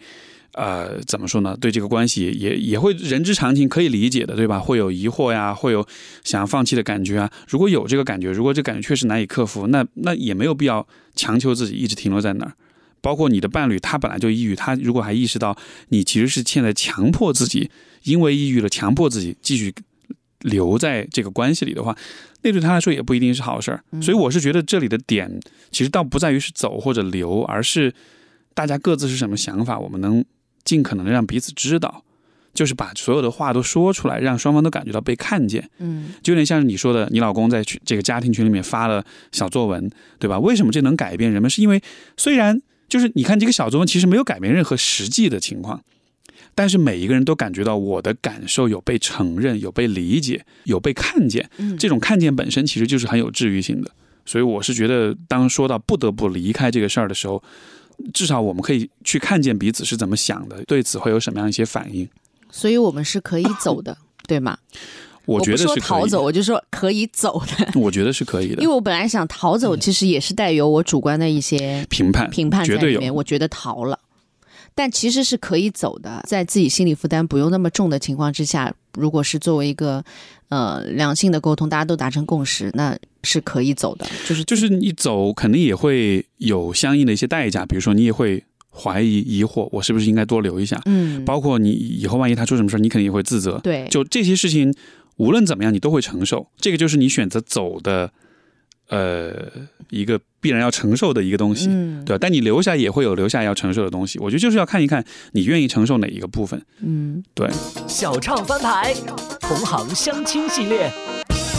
呃，怎么说呢？对这个关系也也会人之常情，可以理解的，对吧？会有疑惑呀，会有想要放弃的感觉啊。如果有这个感觉，如果这感觉确实难以克服，那那也没有必要强求自己一直停留在那儿。包括你的伴侣，他本来就抑郁，他如果还意识到你其实是现在强迫自己，因为抑郁了，强迫自己继续留在这个关系里的话，那对他来说也不一定是好事儿。所以我是觉得这里的点其实倒不在于是走或者留，而是大家各自是什么想法，我们能。尽可能的让彼此知道，就是把所有的话都说出来，让双方都感觉到被看见。嗯，就有点像是你说的，你老公在群这个家庭群里面发了小作文，对吧？为什么这能改变人们？是因为虽然就是你看这个小作文其实没有改变任何实际的情况，但是每一个人都感觉到我的感受有被承认、有被理解、有被看见。嗯，这种看见本身其实就是很有治愈性的。所以我是觉得，当说到不得不离开这个事儿的时候。至少我们可以去看见彼此是怎么想的，对此会有什么样一些反应。
所以我们是可以走的，对吗？
我觉得是
逃走，我就说可以走的。
我觉得是可以的，
因为我本来想逃走，其实也是带有我主观的一些
评判，
评判
在里
面。我觉得逃了，但其实是可以走的，在自己心理负担不用那么重的情况之下，如果是作为一个呃良性的沟通，大家都达成共识，那。是可以走的，就是
就是你走肯定也会有相应的一些代价，比如说你也会怀疑疑惑，我是不是应该多留一下？嗯，包括你以后万一他出什么事儿，你肯定也会自责。
对，
就这些事情，无论怎么样你都会承受，这个就是你选择走的，呃，一个必然要承受的一个东西，对吧？但你留下也会有留下要承受的东西，我觉得就是要看一看你愿意承受哪一个部分。嗯，对。
小唱翻牌，同行相亲系列。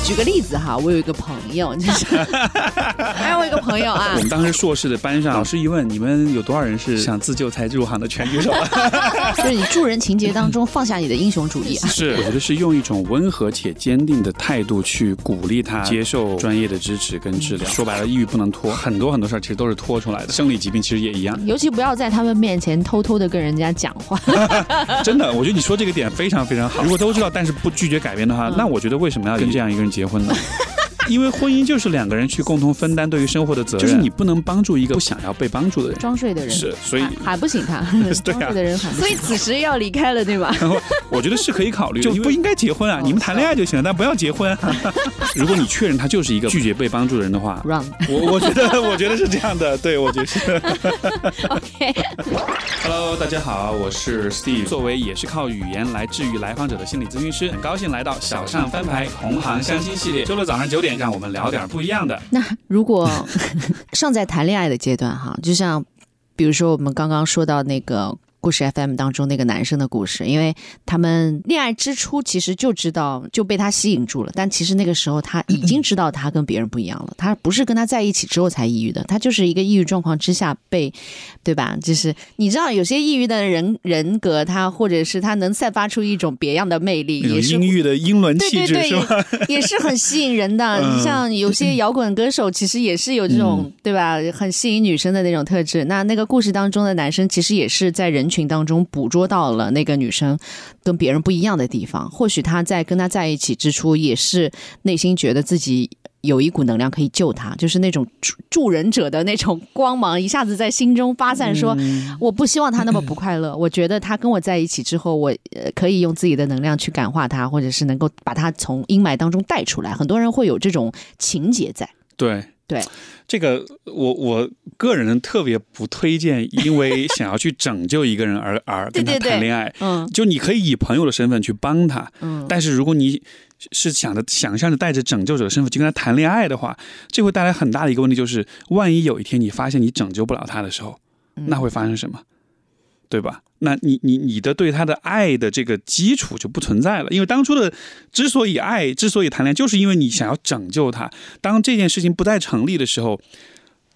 举个例子哈，我有一个朋友，就是 哎，我有一个朋友啊
我，们当时硕士的班上，老师一问你们有多少人是想自救才入行的，全举手。
就是你助人情节当中放下你的英雄主义啊。
是，我觉得是用一种温和且坚定的态度去鼓励他接受专业的支持跟治疗。说白了，抑郁不能拖，很多很多事儿其实都是拖出来的。生理疾病其实也一样。
尤其不要在他们面前偷偷的跟人家讲话。
真的，我觉得你说这个点非常非常好。如果都知道，但是不拒绝改变的话，
嗯
那我觉得为什么要跟这样一个人结婚呢？因为婚姻就是两个人去共同分担对于生活的责任，就是你不能帮助一个不想要被帮助的人。
装睡的人
是，所以
喊喊不醒他，
对啊
装睡的人喊不醒。所以此时要离开了，对吧？
我觉得是可以考虑的，就不应该结婚啊！你们谈恋爱就行了，但不要结婚、啊。如果你确认他就是一个拒绝被帮助的人的话
，Run。
我我觉得我觉得是这样的，对我觉得是。OK，Hello，大家好，我是 Steve。作为也是靠语言来治愈来访者的心理咨询师，很高兴来到小上翻牌同行相亲系列。周六早上九点，让我们聊点不一样的。
那如果 尚在谈恋爱的阶段哈，就像比如说我们刚刚说到那个。故事 FM 当中那个男生的故事，因为他们恋爱之初其实就知道就被他吸引住了，但其实那个时候他已经知道他跟别人不一样了，他不是跟他在一起之后才抑郁的，他就是一个抑郁状况之下被，对吧？就是你知道有些抑郁的人人格，他或者是他能散发出一种别样的魅力，也是
阴郁的英伦
对
气质
对对
是吧？
也是很吸引人的。
嗯
你像有些摇滚歌手，其实也是有这种、对吧，很吸引女生的那种特质。那那个故事当中的男生，其实也是在人群当中捕捉到了那个女生跟别人不一样的地方。或许他在跟他在一起之初，也是内心觉得自己。有一股能量可以救他，就是那种助助人者的那种光芒，一下子在心中发散说，我不希望他那么不快乐。我觉得他跟我在一起之后，我呃可以用自己的能量去感化他，或者是能够把他从阴霾当中带出来。很多人会有这种情节在。
对
对，
这个我我个人特别不推荐，因为想要去拯救一个人而 而跟他谈恋爱。
嗯
就你可以以朋友的身份去帮他，
嗯，
但是如果你是想着想象着带着拯救者的身份去跟他谈恋爱的话，这会带来很大的一个问题，就是万一有一天你发现你拯救不了他的时候，那会发生什么？对吧？那你你你的对他的爱的这个基础就不存在了，因为当初的之所以爱，之所以谈恋爱，就是因为你想要拯救他。当这件事情不再成立的时候，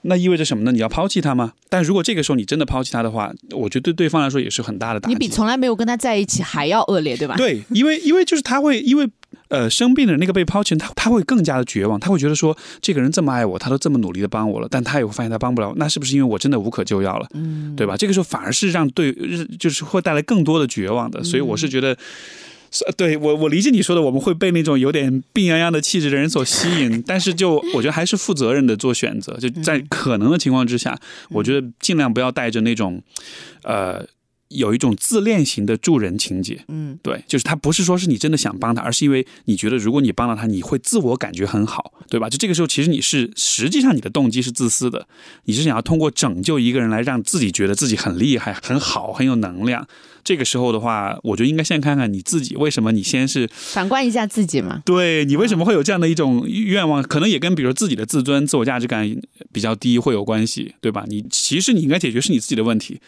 那意味着什么呢？你要抛弃他吗？但如果这个时候你真的抛弃他的话，我觉得对对方来说也是很大的打击。
你比从来没有跟他在一起还要恶劣，对吧？
对，因为因为就是他会因为呃生病的那个被抛弃人，他他会更加的绝望，他会觉得说这个人这么爱我，他都这么努力的帮我了，但他也会发现他帮不了，那是不是因为我真的无可救药了？
嗯，
对吧？这个时候反而是让对就是会带来更多的绝望的，所以我是觉得。是对我，我理解你说的，我们会被那种有点病殃殃的气质的人所吸引，但是就我觉得还是负责任的做选择，就在可能的情况之下，我觉得尽量不要带着那种，呃，有一种自恋型的助人情节。
嗯
对，就是他不是说是你真的想帮他，而是因为你觉得如果你帮了他，你会自我感觉很好，对吧？就这个时候，其实你是实际上你的动机是自私的，你是想要通过拯救一个人来让自己觉得自己很厉害、很好、很有能量。这个时候的话，我觉得应该先看看你自己，为什么你先是
反观一下自己嘛。
对你为什么会有这样的一种愿望？可能也跟比如自己的自尊、自我价值感比较低会有关系，对吧？你其实你应该解决是你自己的问题。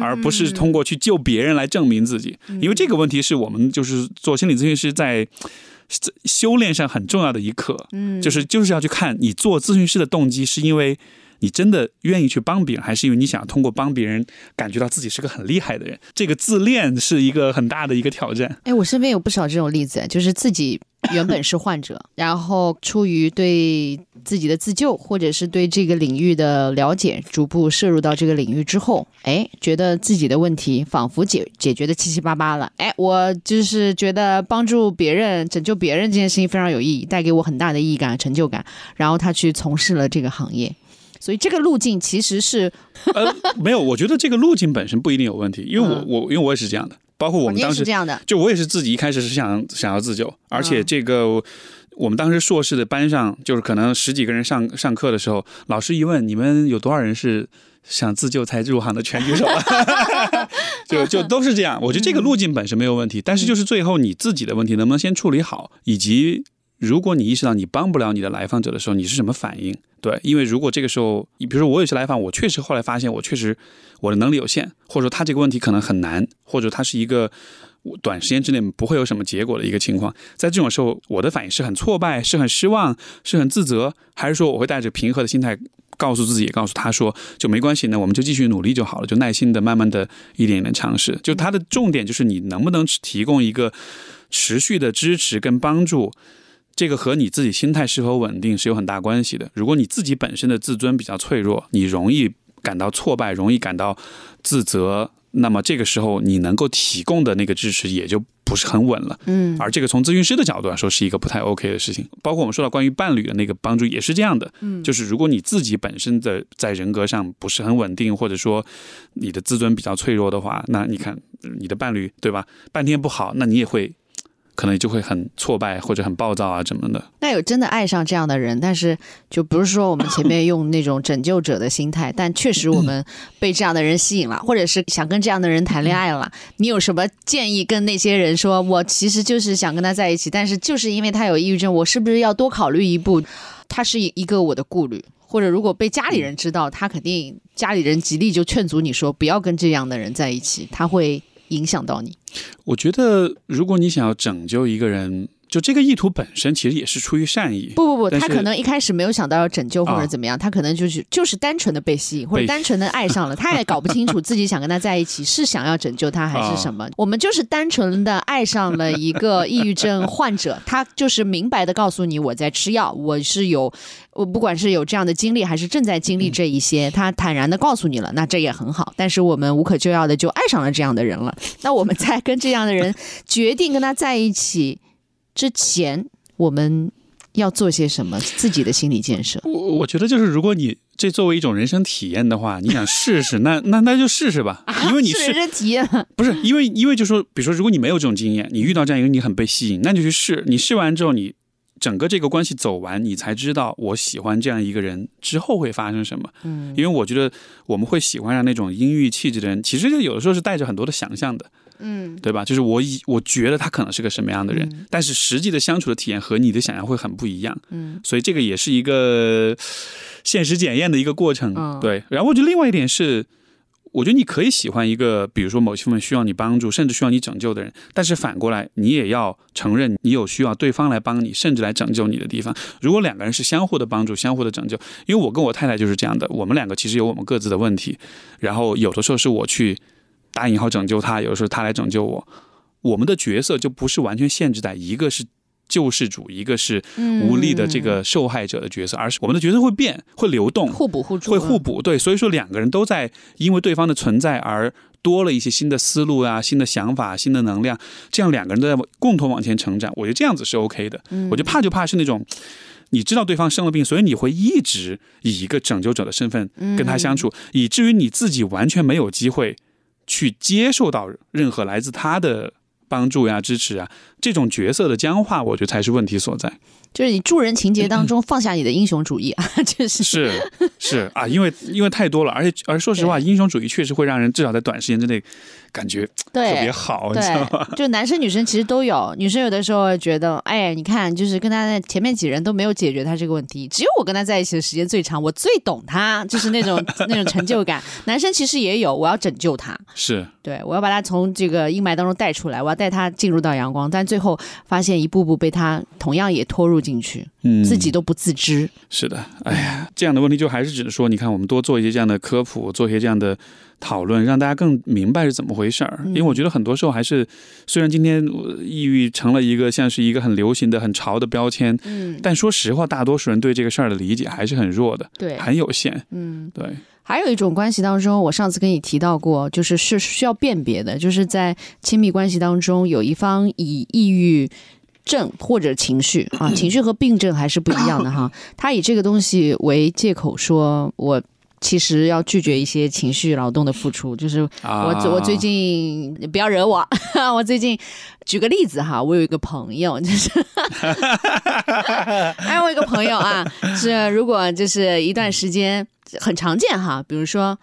而不是通过去救别人来证明自己，因为这个问题是我们就是做心理咨询师在修炼上很重要的一课，
嗯，
就是就是要去看你做咨询师的动机是因为你真的愿意去帮别人，还是因为你想要通过帮别人感觉到自己是个很厉害的人？这个自恋是一个很大的一个挑战。
哎，我身边有不少这种例子，就是自己原本是患者，然后出于对自己的自救，或者是对这个领域的了解，逐步摄入到这个领域之后，哎，觉得自己的问题仿佛解解决的七七八八了。哎，我就是觉得帮助别人、拯救别人这件事情非常有意义，带给我很大的意义感、成就感。然后他去从事了这个行业。所以这个路径其实是，
呃，没有，我觉得这个路径本身不一定有问题，因为我
嗯
我因为我也是这样的，包括我们当时
是这样的，
就我也是自己一开始是想想要自救，而且
嗯
这个。我们当时硕士的班上，就是可能十几个人上上课的时候，老师一问你们有多少人是想自救才入行的，全举手，就就都是这样。我觉得这个路径本身没有问题，但是就是最后你自己的问题能不能先处理好，以及如果你意识到你帮不了你的来访者的时候，你是什么反应？对，因为如果这个时候，你比如说我有些来访，我确实后来发现我确实我的能力有限，或者说他这个问题可能很难，或者他是一个短时间之内不会有什么结果的一个情况，在这种时候，我的反应是很挫败，是很失望，是很自责，还是说我会带着平和的心态告诉自己，也告诉他说就没关系呢，我们就继续努力就好了，就耐心的、慢慢的一点一点尝试。就他的重点就是你能不能提供一个持续的支持跟帮助。这个和你自己心态是否稳定是有很大关系的。如果你自己本身的自尊比较脆弱，你容易感到挫败，容易感到自责，那么这个时候你能够提供的那个支持也就不是很稳了。
嗯，
而这个从咨询师的角度来说是一个不太 OK 的事情。包括我们说到关于伴侣的那个帮助也是这样的。
嗯，
就是如果你自己本身的在人格上不是很稳定，或者说你的自尊比较脆弱的话，那你看你的伴侣对吧？半天不好，那你也会。可能就会很挫败或者很暴躁啊，怎么的？
那有真的爱上这样的人，但是就不是说我们前面用那种拯救者的心态，但确实我们 被这样的人吸引了，或者是想跟这样的人谈恋爱了。你有什么建议跟那些人说？我其实就是想跟他在一起，但是就是因为他有抑郁症，我是不是要多考虑一步？他是一个我的顾虑，或者如果被家里人知道，他肯定家里人极力就劝阻你说不要跟这样的人在一起，他会。影响到你，
我觉得如果你想要拯救一个人。就这个意图本身其实也是出于善意。
不不不，他可能一开始没有想到要拯救或者怎么样，他可能就是就是单纯的被吸引或者单纯的爱上了，他也搞不清楚自己想跟他在一起是想要拯救他还是什么。我们就是单纯的爱上了一个抑郁症患者，他就是明白的告诉你我在吃药，我是有我不管是有这样的经历还是正在经历这一些，他坦然的告诉你了，那这也很好。但是我们无可救药的就爱上了这样的人了，那我们在跟这样的人决定跟他在一起。之前我们要做些什么？自己的心理建设。
我我觉得就是，如果你这作为一种人生体验的话，你想试试，那那那就试试吧。因为你是
人生体验，
不是因为因为就说，比如说，如果你没有这种经验，你遇到这样一个你很被吸引，那就去试。你试完之后，你整个这个关系走完，你才知道我喜欢这样一个人之后会发生什么。
嗯，
因为我觉得我们会喜欢上那种阴郁气质的人，其实有的时候是带着很多的想象的。
嗯，
对吧？就是我以我觉得他可能是个什么样的人，但是实际的相处的体验和你的想象会很不一样。
嗯，
所以这个也是一个现实检验的一个过程。对，然后我觉得另外一点是，我觉得你可以喜欢一个，比如说某些部分需要你帮助，甚至需要你拯救的人，但是反过来，你也要承认你有需要对方来帮你，甚至来拯救你的地方。如果两个人是相互的帮助、相互的拯救，因为我跟我太太就是这样的，我们两个其实有我们各自的问题，然后有的时候是我去。打引号拯救他，有的时候他来拯救我，我们的角色就不是完全限制在一个是救世主，一个是无力的这个受害者的角色，而是我们的角色会变，会流动，
互补互助，
会互补。对，所以说两个人都在因为对方的存在而多了一些新的思路啊、新的想法、新的能量，这样两个人都在共同往前成长。我觉得这样子是 OK 的。我就怕就怕是那种你知道对方生了病，所以你会一直以一个拯救者的身份跟他相处，以至于你自己完全没有机会。去接受到任何来自他的帮助呀、支持啊，这种角色的僵化，我觉得才是问题所在。
就是你助人情节当中放下你的英雄主义啊，就是
是是啊，因为因为太多了，而且而说实话，英雄主义确实会让人至少在短时间之内。感觉特别好，你知道吗？
就男生女生其实都有，女生有的时候觉得，哎，你看，就是跟他前面几人都没有解决他这个问题，只有我跟他在一起的时间最长，我最懂他，就是那种那种成就感。男生其实也有，我要拯救他，
是
对我要把他从这个阴霾当中带出来，我要带他进入到阳光，但最后发现一步步被他同样也拖入进去，
嗯，
自己都不自知。
是的，哎呀，这样的问题就还是只是说，你看，我们多做一些这样的科普，做一些这样的。讨论让大家更明白是怎么回事儿，因为我觉得很多时候还是，虽然今天抑郁成了一个像是一个很流行的、很潮的标签，
嗯，
但说实话，大多数人对这个事儿的理解还是很弱的，
对，
很有限，
嗯，
对。
还有一种关系当中，我上次跟你提到过，就是是需要辨别的，就是在亲密关系当中，有一方以抑郁症或者情绪啊，情绪和病症还是不一样的哈，他以这个东西为借口说，我。其实要拒绝一些情绪劳动的付出，就是我我最近不要惹我，我最近举个例子哈，我有一个朋友，就是，哎，我有一个朋友啊，是如果就是一段时间很常见哈，比如说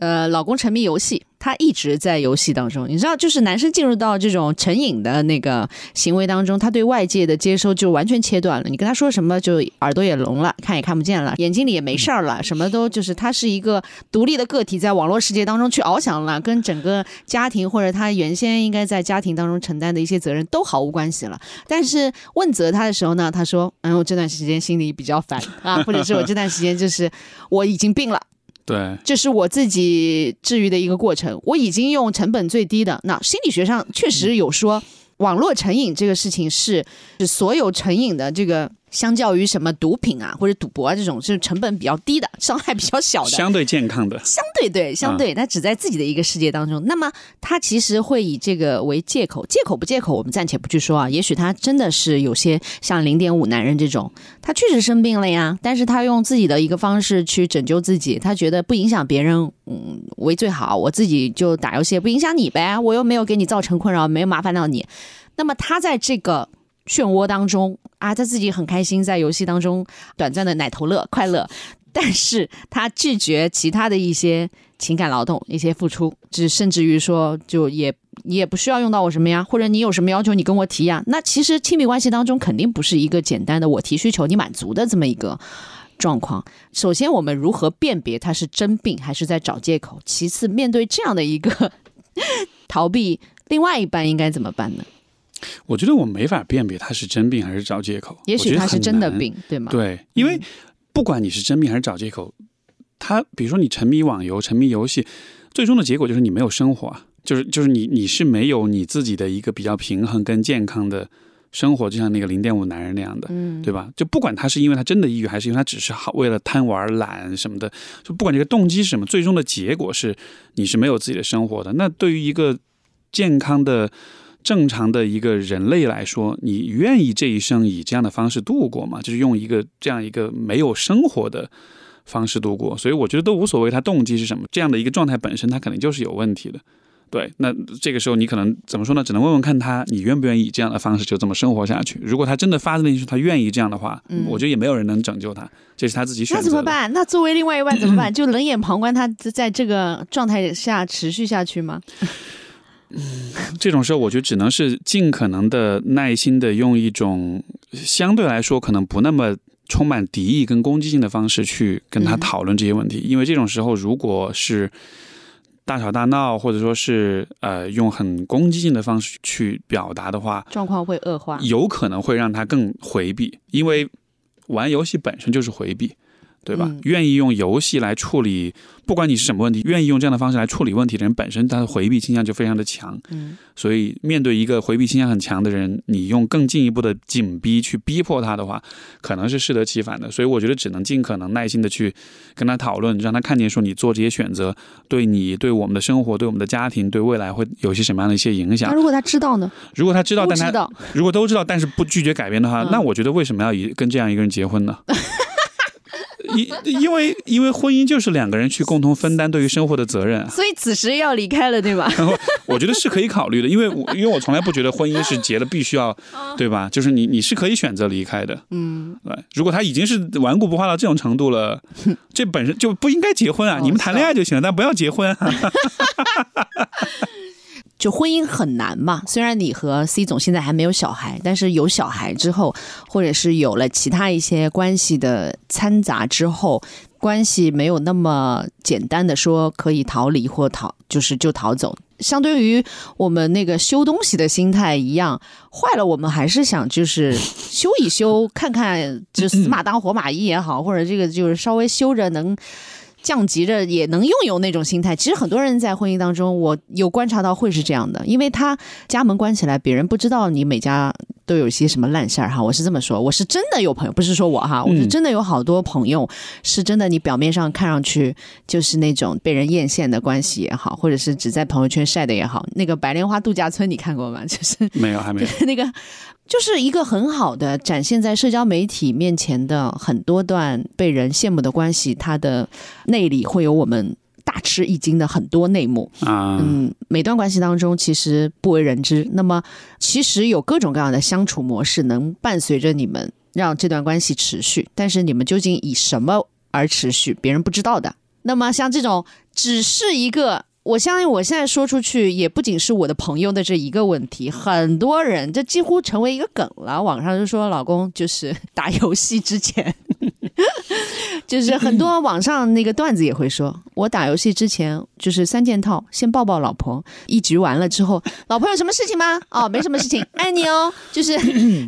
呃，老公沉迷游戏，他一直在游戏当中。你知道，就是男生进入到这种成瘾的那个行为当中，他对外界的接收就完全切断了。你跟他说什么，就耳朵也聋了，看也看不见了，眼睛里也没事儿了，什么都就是他是一个独立的个体，在网络世界当中去翱翔了，跟整个家庭或者他原先应该在家庭当中承担的一些责任都毫无关系了。但是问责他的时候呢，他说：“嗯，我这段时间心里比较烦啊，或者是我这段时间就是我已经病了。”
对，
这是我自己治愈的一个过程。我已经用成本最低的，那心理学上确实有说，网络成瘾这个事情是是所有成瘾的这个。相较于什么毒品啊或者赌博啊这种，是成本比较低的，伤害比较小的，
相对健康的，
相对对，相对，他只在自己的一个世界当中。那么他其实会以这个为借口，借口不借口，我们暂且不去说啊。也许他真的是有些像零点五男人这种，他确实生病了呀，但是他用自己的一个方式去拯救自己，他觉得不影响别人，嗯，为最好，我自己就打游戏，不影响你呗，我又没有给你造成困扰，没有麻烦到你。那么他在这个。漩涡当中啊，他自己很开心，在游戏当中短暂的奶头乐快乐，但是他拒绝其他的一些情感劳动、一些付出，就甚至于说，就也你也不需要用到我什么呀，或者你有什么要求，你跟我提呀。那其实亲密关系当中肯定不是一个简单的我提需求你满足的这么一个状况。首先，我们如何辨别他是真病还是在找借口？其次，面对这样的一个 逃避，另外一半应该怎么办呢？
我觉得我没法辨别他是真病还是找借口。
也许他是真的病，对吗？
对，因为不管你是真病还是找借口，他比如说你沉迷网游、沉迷游戏，最终的结果就是你没有生活啊，就是就是你你是没有你自己的一个比较平衡跟健康的生活，就像那个零点五男人那样的，嗯，对吧？就不管他是因为他真的抑郁，还是因为他只是好为了贪玩懒什么的，就不管这个动机是什么，最终的结果是你是没有自己的生活的。那对于一个健康的。正常的一个人类来说，你愿意这一生以这样的方式度过吗？就是用一个这样一个没有生活的方式度过，所以我觉得都无所谓，他动机是什么？这样的一个状态本身，他肯定就是有问题的。对，那这个时候你可能怎么说呢？只能问问看他，你愿不愿意以这样的方式就这么生活下去？如果他真的发自内心他愿意这样的话，我觉得也没有人能拯救他，这是他自己选择。
那怎么办？那作为另外一半怎么办？就冷眼旁观他在这个状态下持续下去吗？
嗯，这种时候我觉得只能是尽可能的耐心的用一种相对来说可能不那么充满敌意跟攻击性的方式去跟他讨论这些问题，因为这种时候如果是大吵大闹或者说是呃用很攻击性的方式去表达的话，
状况会恶化，
有可能会让他更回避，因为玩游戏本身就是回避。对吧？愿意用游戏来处理，不管你是什么问题，愿意用这样的方式来处理问题的人，本身他的回避倾向就非常的强。嗯，所以面对一个回避倾向很强的人，你用更进一步的紧逼去逼迫他的话，可能是适得其反的。所以我觉得只能尽可能耐心的去跟他讨论，让他看见说你做这些选择对你、对我们的生活、对我们的家庭、对未来会有些什么样的一些影响。
那如果他知道呢？
如果他知道，但
他
如果都知道，但是不拒绝改变的话，那我觉得为什么要以跟这样一个人结婚呢？因因为因为婚姻就是两个人去共同分担对于生活的责任，
所以此时要离开了，对吧？
我觉得是可以考虑的，因为我因为我从来不觉得婚姻是结了必须要，对吧？就是你你是可以选择离开的，嗯，对。如果他已经是顽固不化到这种程度了，这本身就不应该结婚啊！你们谈恋爱就行了，但不要结婚。
就婚姻很难嘛，虽然你和 C 总现在还没有小孩，但是有小孩之后，或者是有了其他一些关系的掺杂之后，关系没有那么简单的说可以逃离或逃，就是就逃走。相对于我们那个修东西的心态一样，坏了我们还是想就是修一修，看看就死马当活马医也好，或者这个就是稍微修着能。降级着也能拥有那种心态，其实很多人在婚姻当中，我有观察到会是这样的，因为他家门关起来，别人不知道你每家都有一些什么烂事儿哈。我是这么说，我是真的有朋友，不是说我哈，我是真的有好多朋友，是真的，你表面上看上去就是那种被人艳羡的关系也好，或者是只在朋友圈晒的也好，那个白莲花度假村你看过吗？就是
没有，还没有
那个。就是一个很好的展现在社交媒体面前的很多段被人羡慕的关系，它的内里会有我们大吃一惊的很多内幕啊。嗯，每段关系当中其实不为人知，那么其实有各种各样的相处模式能伴随着你们让这段关系持续，但是你们究竟以什么而持续，别人不知道的。那么像这种只是一个。我相信我现在说出去，也不仅是我的朋友的这一个问题，很多人这几乎成为一个梗了。网上就说老公就是打游戏之前，就是很多网上那个段子也会说，我打游戏之前就是三件套，先抱抱老婆，一局完了之后，老婆有什么事情吗？哦，没什么事情，爱你哦，就是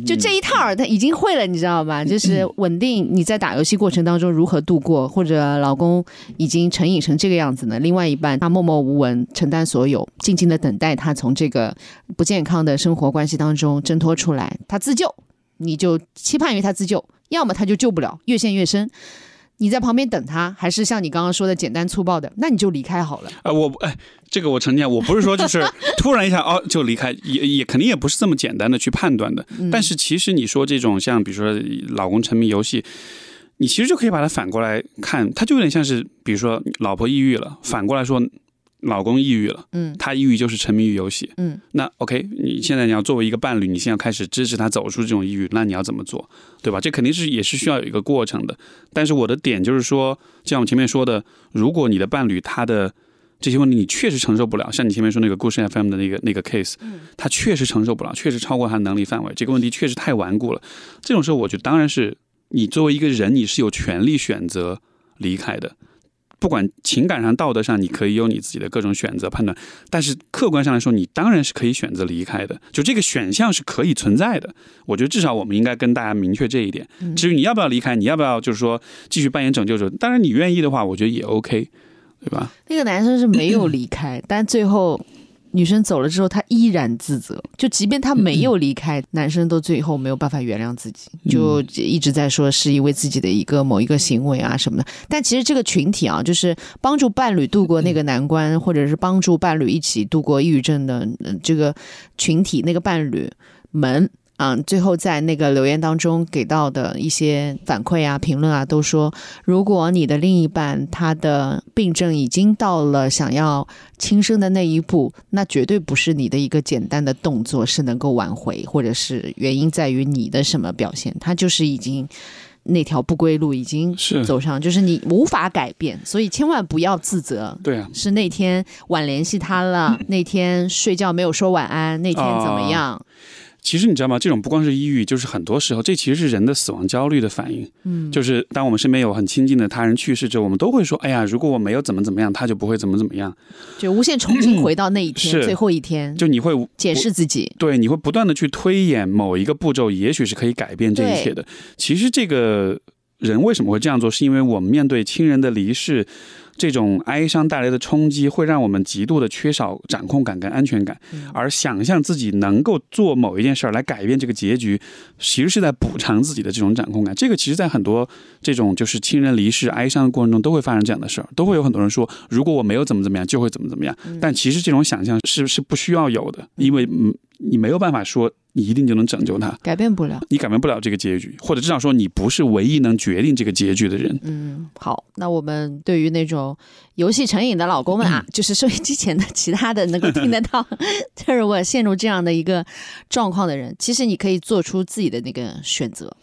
就这一套他已经会了，你知道吧？就是稳定你在打游戏过程当中如何度过，或者老公已经成瘾成这个样子呢？另外一半他默默无闻，承担所有，静静的等待他从这个不健康的生活关系当中挣脱出来，他自救，你就期盼于他自救，要么他就救不了，越陷越深。你在旁边等他，还是像你刚刚说的简单粗暴的，那你就离开好了。
啊，我哎，这个我承认，我不是说就是 突然一下哦就离开，也也肯定也不是这么简单的去判断的。但是其实你说这种像比如说老公沉迷游戏。你其实就可以把它反过来看，它就有点像是，比如说老婆抑郁了，反过来说老公抑郁了，嗯，他抑郁就是沉迷于游戏，嗯，那 OK，你现在你要作为一个伴侣，你现在开始支持他走出这种抑郁，那你要怎么做，对吧？这肯定是也是需要有一个过程的。但是我的点就是说，像我前面说的，如果你的伴侣他的这些问题你确实承受不了，像你前面说那个故事 FM 的那个那个 case，他确实承受不了，确实超过他能力范围，这个问题确实太顽固了。这种时候，我觉得当然是。你作为一个人，你是有权利选择离开的，不管情感上、道德上，你可以有你自己的各种选择判断。但是客观上来说，你当然是可以选择离开的，就这个选项是可以存在的。我觉得至少我们应该跟大家明确这一点。至于你要不要离开，你要不要就是说继续扮演拯救者，当然你愿意的话，我觉得也 OK，对吧？
那个男生是没有离开，但最后。女生走了之后，他依然自责。就即便他没有离开，男生都最后没有办法原谅自己，就一直在说是因为自己的一个某一个行为啊什么的。但其实这个群体啊，就是帮助伴侣度过那个难关，或者是帮助伴侣一起度过抑郁症的这个群体，那个伴侣们。嗯，最后在那个留言当中给到的一些反馈啊、评论啊，都说，如果你的另一半他的病症已经到了想要轻生的那一步，那绝对不是你的一个简单的动作是能够挽回，或者是原因在于你的什么表现，他就是已经那条不归路已经走上，就是你无法改变，所以千万不要自责。
对啊，
是那天晚联系他了，那天睡觉没有说晚安，那天怎么样？
其实你知道吗？这种不光是抑郁，就是很多时候，这其实是人的死亡焦虑的反应。嗯，就是当我们身边有很亲近的他人去世之后，我们都会说：“哎呀，如果我没有怎么怎么样，他就不会怎么怎么样。”
就无限重新回到那一天，最后一天。
就你会
解释自己，
对，你会不断的去推演某一个步骤，也许是可以改变这一切的。其实这个人为什么会这样做，是因为我们面对亲人的离世。这种哀伤带来的冲击会让我们极度的缺少掌控感跟安全感，而想象自己能够做某一件事儿来改变这个结局，其实是在补偿自己的这种掌控感。这个其实，在很多这种就是亲人离世哀伤的过程中，都会发生这样的事儿，都会有很多人说，如果我没有怎么怎么样，就会怎么怎么样。但其实这种想象是是不需要有的，因为嗯，你没有办法说。你一定就能拯救他，
改变不了，
你改变不了这个结局，或者至少说你不是唯一能决定这个结局的人。
嗯，好，那我们对于那种游戏成瘾的老公们啊，就是收音机前的其他的能够听得到，就是我陷入这样的一个状况的人，其实你可以做出自己的那个选择。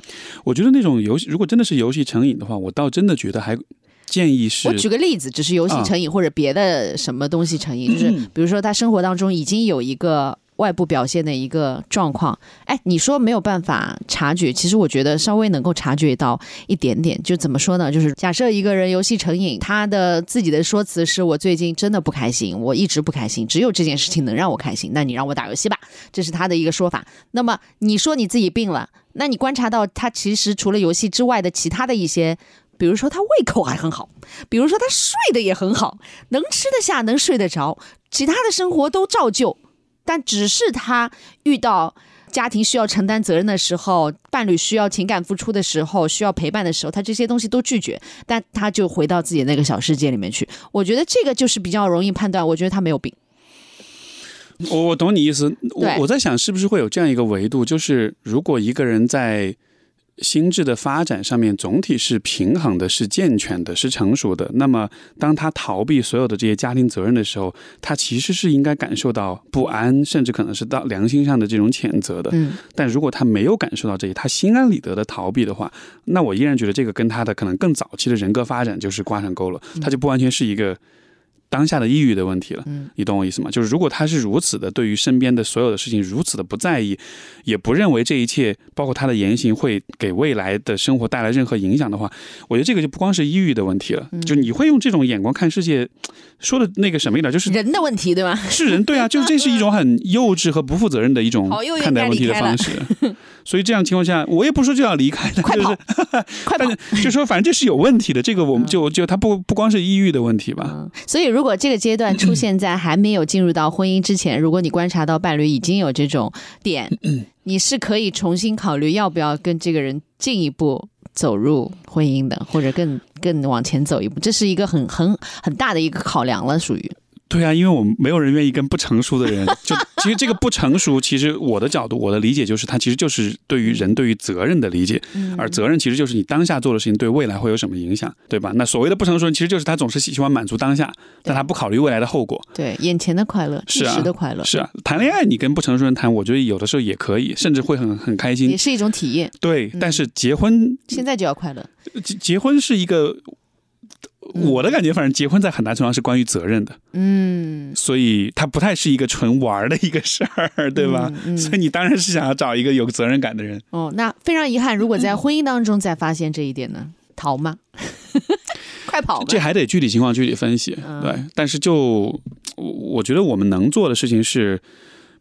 我觉得那种游戏，如果真的是游戏成瘾的话，我倒真的觉得还建议是，
我举个例子，只是游戏成瘾或者别的什么东西成瘾，就是比如说他生活当中已经有一个。外部表现的一个状况，哎，你说没有办法察觉，其实我觉得稍微能够察觉到一点点。就怎么说呢？就是假设一个人游戏成瘾，他的自己的说辞是我最近真的不开心，我一直不开心，只有这件事情能让我开心。那你让我打游戏吧，这是他的一个说法。那么你说你自己病了，那你观察到他其实除了游戏之外的其他的一些，比如说他胃口还很好，比如说他睡得也很好，能吃得下，能睡得着，其他的生活都照旧。但只是他遇到家庭需要承担责任的时候，伴侣需要情感付出的时候，需要陪伴的时候，他这些东西都拒绝，但他就回到自己那个小世界里面去。我觉得这个就是比较容易判断。我觉得他没有病。
我我懂你意思。我我在想，是不是会有这样一个维度，就是如果一个人在心智的发展上面总体是平衡的、是健全的、是成熟的。那么，当他逃避所有的这些家庭责任的时候，他其实是应该感受到不安，甚至可能是到良心上的这种谴责的。
嗯，
但如果他没有感受到这些，他心安理得的逃避的话，那我依然觉得这个跟他的可能更早期的人格发展就是挂上钩了，他就不完全是一个。当下的抑郁的问题了，嗯你懂我意思吗？就是如果他是如此的对于身边的所有的事情如此的不在意，也不认为这一切包括他的言行会给未来的生活带来任何影响的话，我觉得这个就不光是抑郁的问题了，就你会用这种眼光看世界，说的那个什么一点，就是
人的问题，对吧？
是人，对啊，就这是一种很幼稚和不负责任的一种看待问题的方式。所以这样情况下，我也不说就要离开的，就 是
快跑快跑
但！是就说反正这是有问题的，这个我们就就他不不光是抑郁的问题吧。
嗯，所以如果这个阶段出现在还没有进入到婚姻之前，如果你观察到伴侣已经有这种点，你是可以重新考虑要不要跟这个人进一步走入婚姻的，或者更更往前走一步，这是一个很很很大的一个考量了，属于
对啊，因为我们没有人愿意跟不成熟的人。就其实这个不成熟，其实我的角度，我的理解就是，它其实就是对于人对于责任的理解，而责任其实就是你当下做的事情对未来会有什么影响，对吧？那所谓的不成熟人，其实就是他总是喜欢满足当下，但他不考虑未来的后果。
对眼前的快乐，一
是啊
时的快乐，
是啊，谈恋爱你跟不成熟人谈，我觉得有的时候也可以，甚至会很很开心也。
是一种体验。
对，但是结婚
现在就要快乐，
结结婚是一个。我的感觉，反正结婚在很大程度上是关于责任的，
嗯，
所以它不太是一个纯玩儿的一个事儿，对吧？
嗯嗯
所以你当然是想要找一个有责任感的人。
哦，那非常遗憾，如果在婚姻当中再发现这一点呢，逃吗？快跑吧！
这还得具体情况具体分析，
嗯
对。但是就我我觉得我们能做的事情是，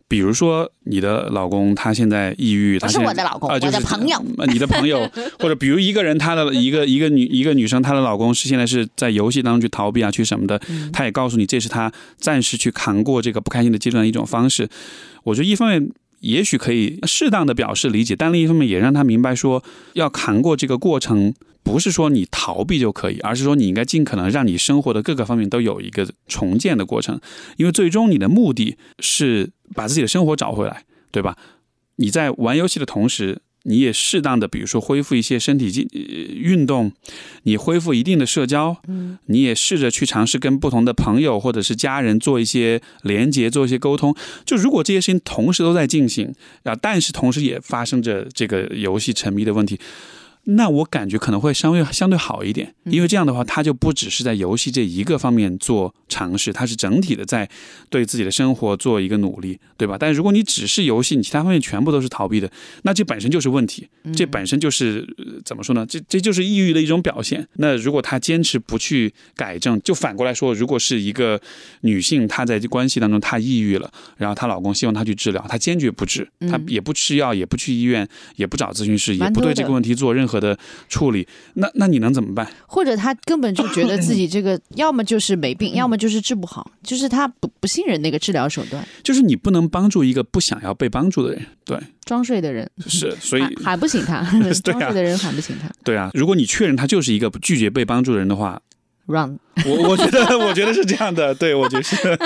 比如说你的老公他现在抑郁，他
不是我的老公
啊，就是
我的朋友
呃 你的朋友，或者比如一个人，他的一个一个女一个女生，她的老公是现在是在游戏当中去逃避啊，去什么的，
嗯
他也告诉你这是他暂时去扛过这个不开心的阶段的一种方式。我觉得一方面。也许可以适当的表示理解，但另一方面也让他明白说，要扛过这个过程，不是说你逃避就可以，而是说你应该尽可能让你生活的各个方面都有一个重建的过程，因为最终你的目的是把自己的生活找回来，对吧？你在玩游戏的同时，你也适当的，比如说恢复一些身体进呃运动，你恢复一定的社交，
嗯，
你也试着去尝试跟不同的朋友或者是家人做一些连接，做一些沟通。就如果这些事情同时都在进行啊，但是同时也发生着这个游戏沉迷的问题。那我感觉可能会稍微相对好一点，因为这样的话，他就不只是在游戏这一个方面做尝试，他是整体的在对自己的生活做一个努力，对吧？但如果你只是游戏，你其他方面全部都是逃避的，那这本身就是问题，这本身就是、呃怎么说呢？这这就是抑郁的一种表现。那如果他坚持不去改正，就反过来说，如果是一个女性，她在关系当中她抑郁了，然后她老公希望她去治疗，她坚决不治，她也不吃药，也不去医院，也不找咨询师，也不对这个问题做任何的处理，那那你能怎么办？
或者他根本就觉得自己 这个要么就是没病，要么就是治不好，就是他不不信任那个治疗手段。
就是你不能帮助一个不想要被帮助的人，对，
装睡的人
是，所以
喊喊不醒他，
对啊
装睡的人喊不醒他。
对啊，如果你确认他就是一个拒绝被帮助的人的话，
Run。
我我觉得我觉得是这样的，对我觉得是。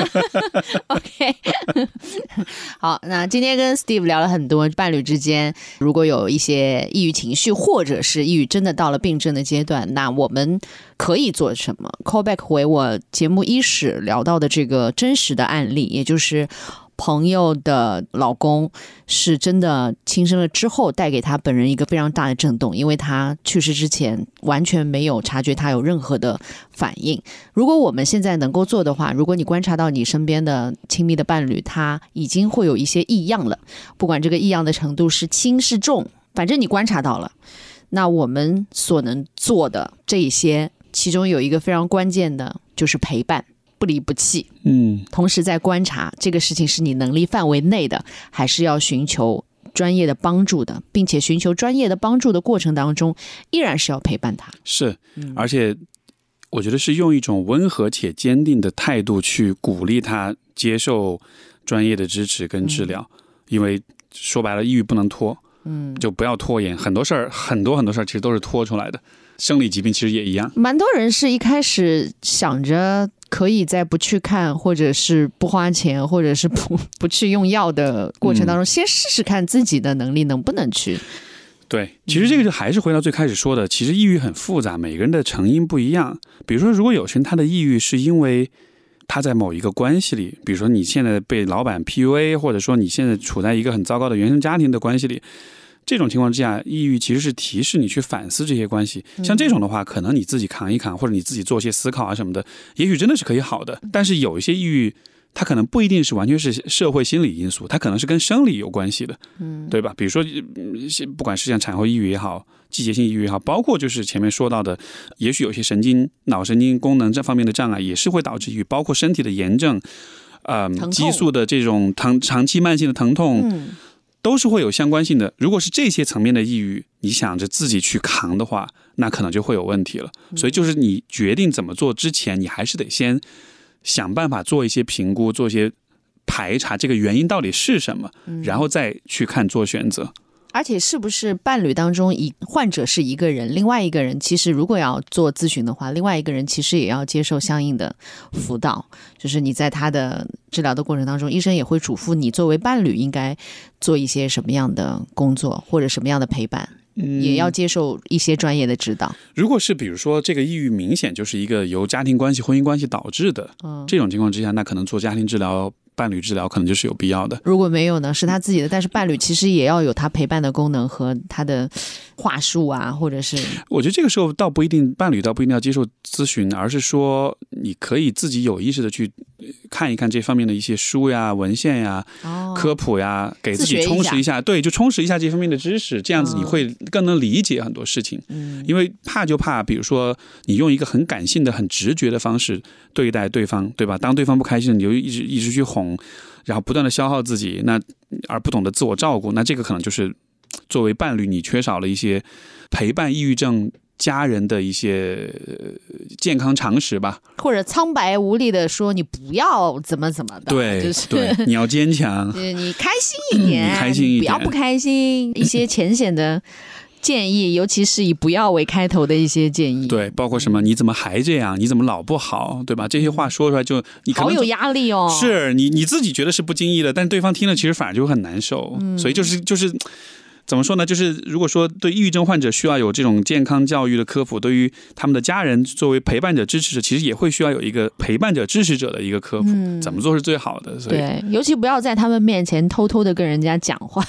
OK，好，那今天跟 Steve 聊了很多伴侣之间，如果有一些抑郁情绪，或者是抑郁真的到了病症的阶段，那我们可以做什么？Callback 回我节目伊始聊到的这个真实的案例，也就是。朋友的老公是真的轻生了之后，带给他本人一个非常大的震动，因为他去世之前完全没有察觉他有任何的反应。如果我们现在能够做的话，如果你观察到你身边的亲密的伴侣，他已经会有一些异样了，不管这个异样的程度是轻是重，反正你观察到了，那我们所能做的这一些，其中有一个非常关键的，就是陪伴，不离不弃。
嗯，
同时在观察这个事情是你能力范围内的，还是要寻求专业的帮助的，并且寻求专业的帮助的过程当中，依然是要陪伴他。
是，而且我觉得是用一种温和且坚定的态度去鼓励他接受专业的支持跟治疗，因为说白了，抑郁不能拖，
嗯，
就不要拖延。很多事儿，很多很多事儿其实都是拖出来的。生理疾病其实也一样。
蛮多人是一开始想着可以在不去看，或者是不花钱，或者是不 不去用药的过程当中，先试试看自己的能力能不能去
对，其实这个就还是回到最开始说的，其实抑郁很复杂，每个人的成因不一样。比如说，如果有些人他的抑郁是因为他在某一个关系里，比如说你现在被老板 PUA，或者说你现在处在一个很糟糕的原生家庭的关系里，这种情况之下，抑郁其实是提示你去反思这些关系。像这种的话，可能你自己扛一扛，或者你自己做些思考啊什么的，也许真的是可以好的。但是有一些抑郁。它可能不一定是完全是社会心理因素，它可能是跟生理有关系的，嗯，对吧？比如说，不管是像产后抑郁也好，季节性抑郁也好，包括就是前面说到的，也许有些神经脑神经功能这方面的障碍也是会导致抑郁，包括身体的炎症，呃，激素的这种疼长期慢性的疼痛，都是会有相关性的。如果是这些层面的抑郁，你想着自己去扛的话，那可能就会有问题了。所以就是你决定怎么做之前，你还是得先。想办法做一些评估，做一些排查，这个原因到底是什么，然后再去看做选择。
而且，是不是伴侣当中一患者是一个人，另外一个人其实如果要做咨询的话，另外一个人其实也要接受相应的辅导。就是你在他的治疗的过程当中，医生也会嘱咐你作为伴侣应该做一些什么样的工作，或者什么样的陪伴。也要接受一些专业的指导。
如果是比如说这个抑郁明显就是一个由家庭关系、婚姻关系导致的，这种情况之下，那可能做家庭治疗。伴侣治疗可能就是有必要的。
如果没有呢？是他自己的，但是伴侣其实也要有他陪伴的功能和他的话术啊，或者是。
我觉得这个时候倒不一定，伴侣倒不一定要接受咨询，而是说你可以自己有意识的去看一看这方面的一些书呀、文献呀、科普呀，给自己充实一下。对，就充实一下这方面的知识，这样子你会更能理解很多事情。嗯，因为怕就怕，比如说你用一个很感性的、很直觉的方式对待对方，对吧？当对方不开心，你就一直一直去哄。然后不断的消耗自己，那而不懂得自我照顾，那这个可能就是作为伴侣，你缺少了一些陪伴抑郁症家人的一些健康常识吧，
或者苍白无力的说你不要怎么怎么的，
对，对，你要坚强，
你开心一点，
开心一点，
不要不开心，一些浅显的。建议，尤其是以不要为开头的一些建议，
对，包括什么？你怎么还这样？你怎么老不好？对吧？这些话说出来就你
好有压力哦。
是你你自己觉得是不经意的，但对方听了其实反而就很难受。所以就是就是。怎么说呢？就是如果说对抑郁症患者需要有这种健康教育的科普，对于他们的家人作为陪伴者、支持者，其实也会需要有一个陪伴者、支持者的一个科普，怎么做是最好的。所以，
对，尤其不要在他们面前偷偷的跟人家讲话。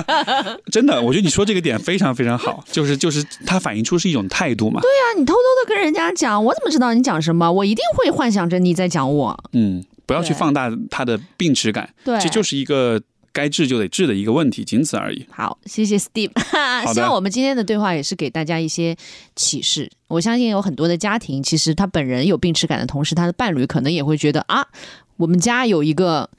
真的，我觉得你说这个点非常非常好，就是就是它反映出是一种态度嘛。
对啊，你偷偷的跟人家讲，我怎么知道你讲什么？我一定会幻想着你在讲我。
嗯，不要去放大他的病耻感。
对，
这就是一个。该治就得治的一个问题，仅此而已。
好，谢谢 Steve。希望我们今天的对话也是给大家一些启示。我相信有很多的家庭，其实他本人有病耻感的同时，他的伴侣可能也会觉得啊，我们家有一个。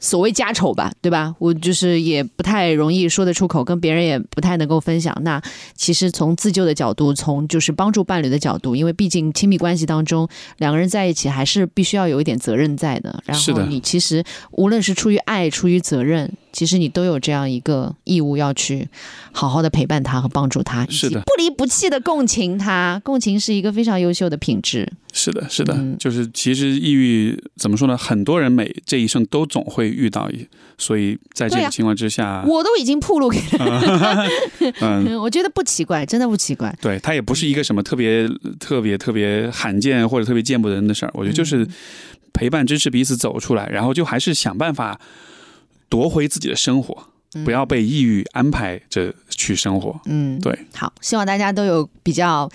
所谓家丑吧，对吧？我就是也不太容易说得出口，跟别人也不太能够分享。那其实从自救的角度，从就是帮助伴侣的角度，因为毕竟亲密关系当中两个人在一起，还是必须要有一点责任在的。然后你其实无论是出于爱，出于责任，其实你都有这样一个义务要去好好的陪伴他和帮助他，
是的，
不离不弃的共情他。共情是一个非常优秀的品质。
是的，是的，就是其实抑郁怎么说呢？很多人每这一生都总会遇到，所以在这种情况之下，
我都已经铺路给了。嗯，我觉得不奇怪，真的不奇怪。
对他也不是一个什么特别特别特别罕见或者特别见不得人的事儿。我觉得就是陪伴支持彼此走出来，然后就还是想办法夺回自己的生活，不要被抑郁安排着去生活。嗯，对。
好，希望大家都有比较。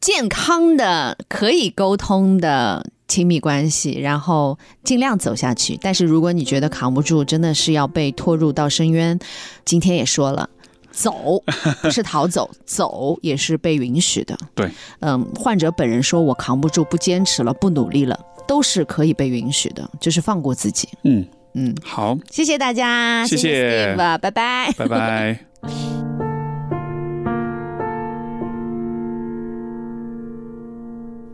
健康的可以沟通的亲密关系，然后尽量走下去。但是如果你觉得扛不住，真的是要被拖入到深渊。今天也说了，走不是逃走，走也是被允许的。
对，
嗯，患者本人说我扛不住，不坚持了，不努力了，都是可以被允许的，就是放过自己。
嗯嗯，好，
谢谢大家，
谢谢，
拜拜，
拜拜。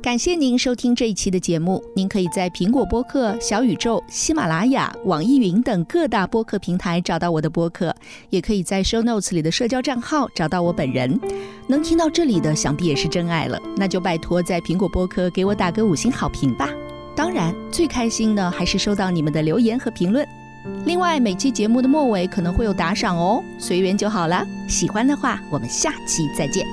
感谢您收听这一期的节目。您可以在苹果播客、小宇宙、喜马拉雅、网易云等各大播客平台找到我的播客，也可以在 Show Notes 里的社交账号找到我本人。能听到这里的，想必也是真爱了。那就拜托在苹果播客给我打个五星好评吧。当然，最开心的还是收到你们的留言和评论。
另外，每期节目的末尾可能会有打赏哦，随缘就好了。喜欢的话，我们下期再见。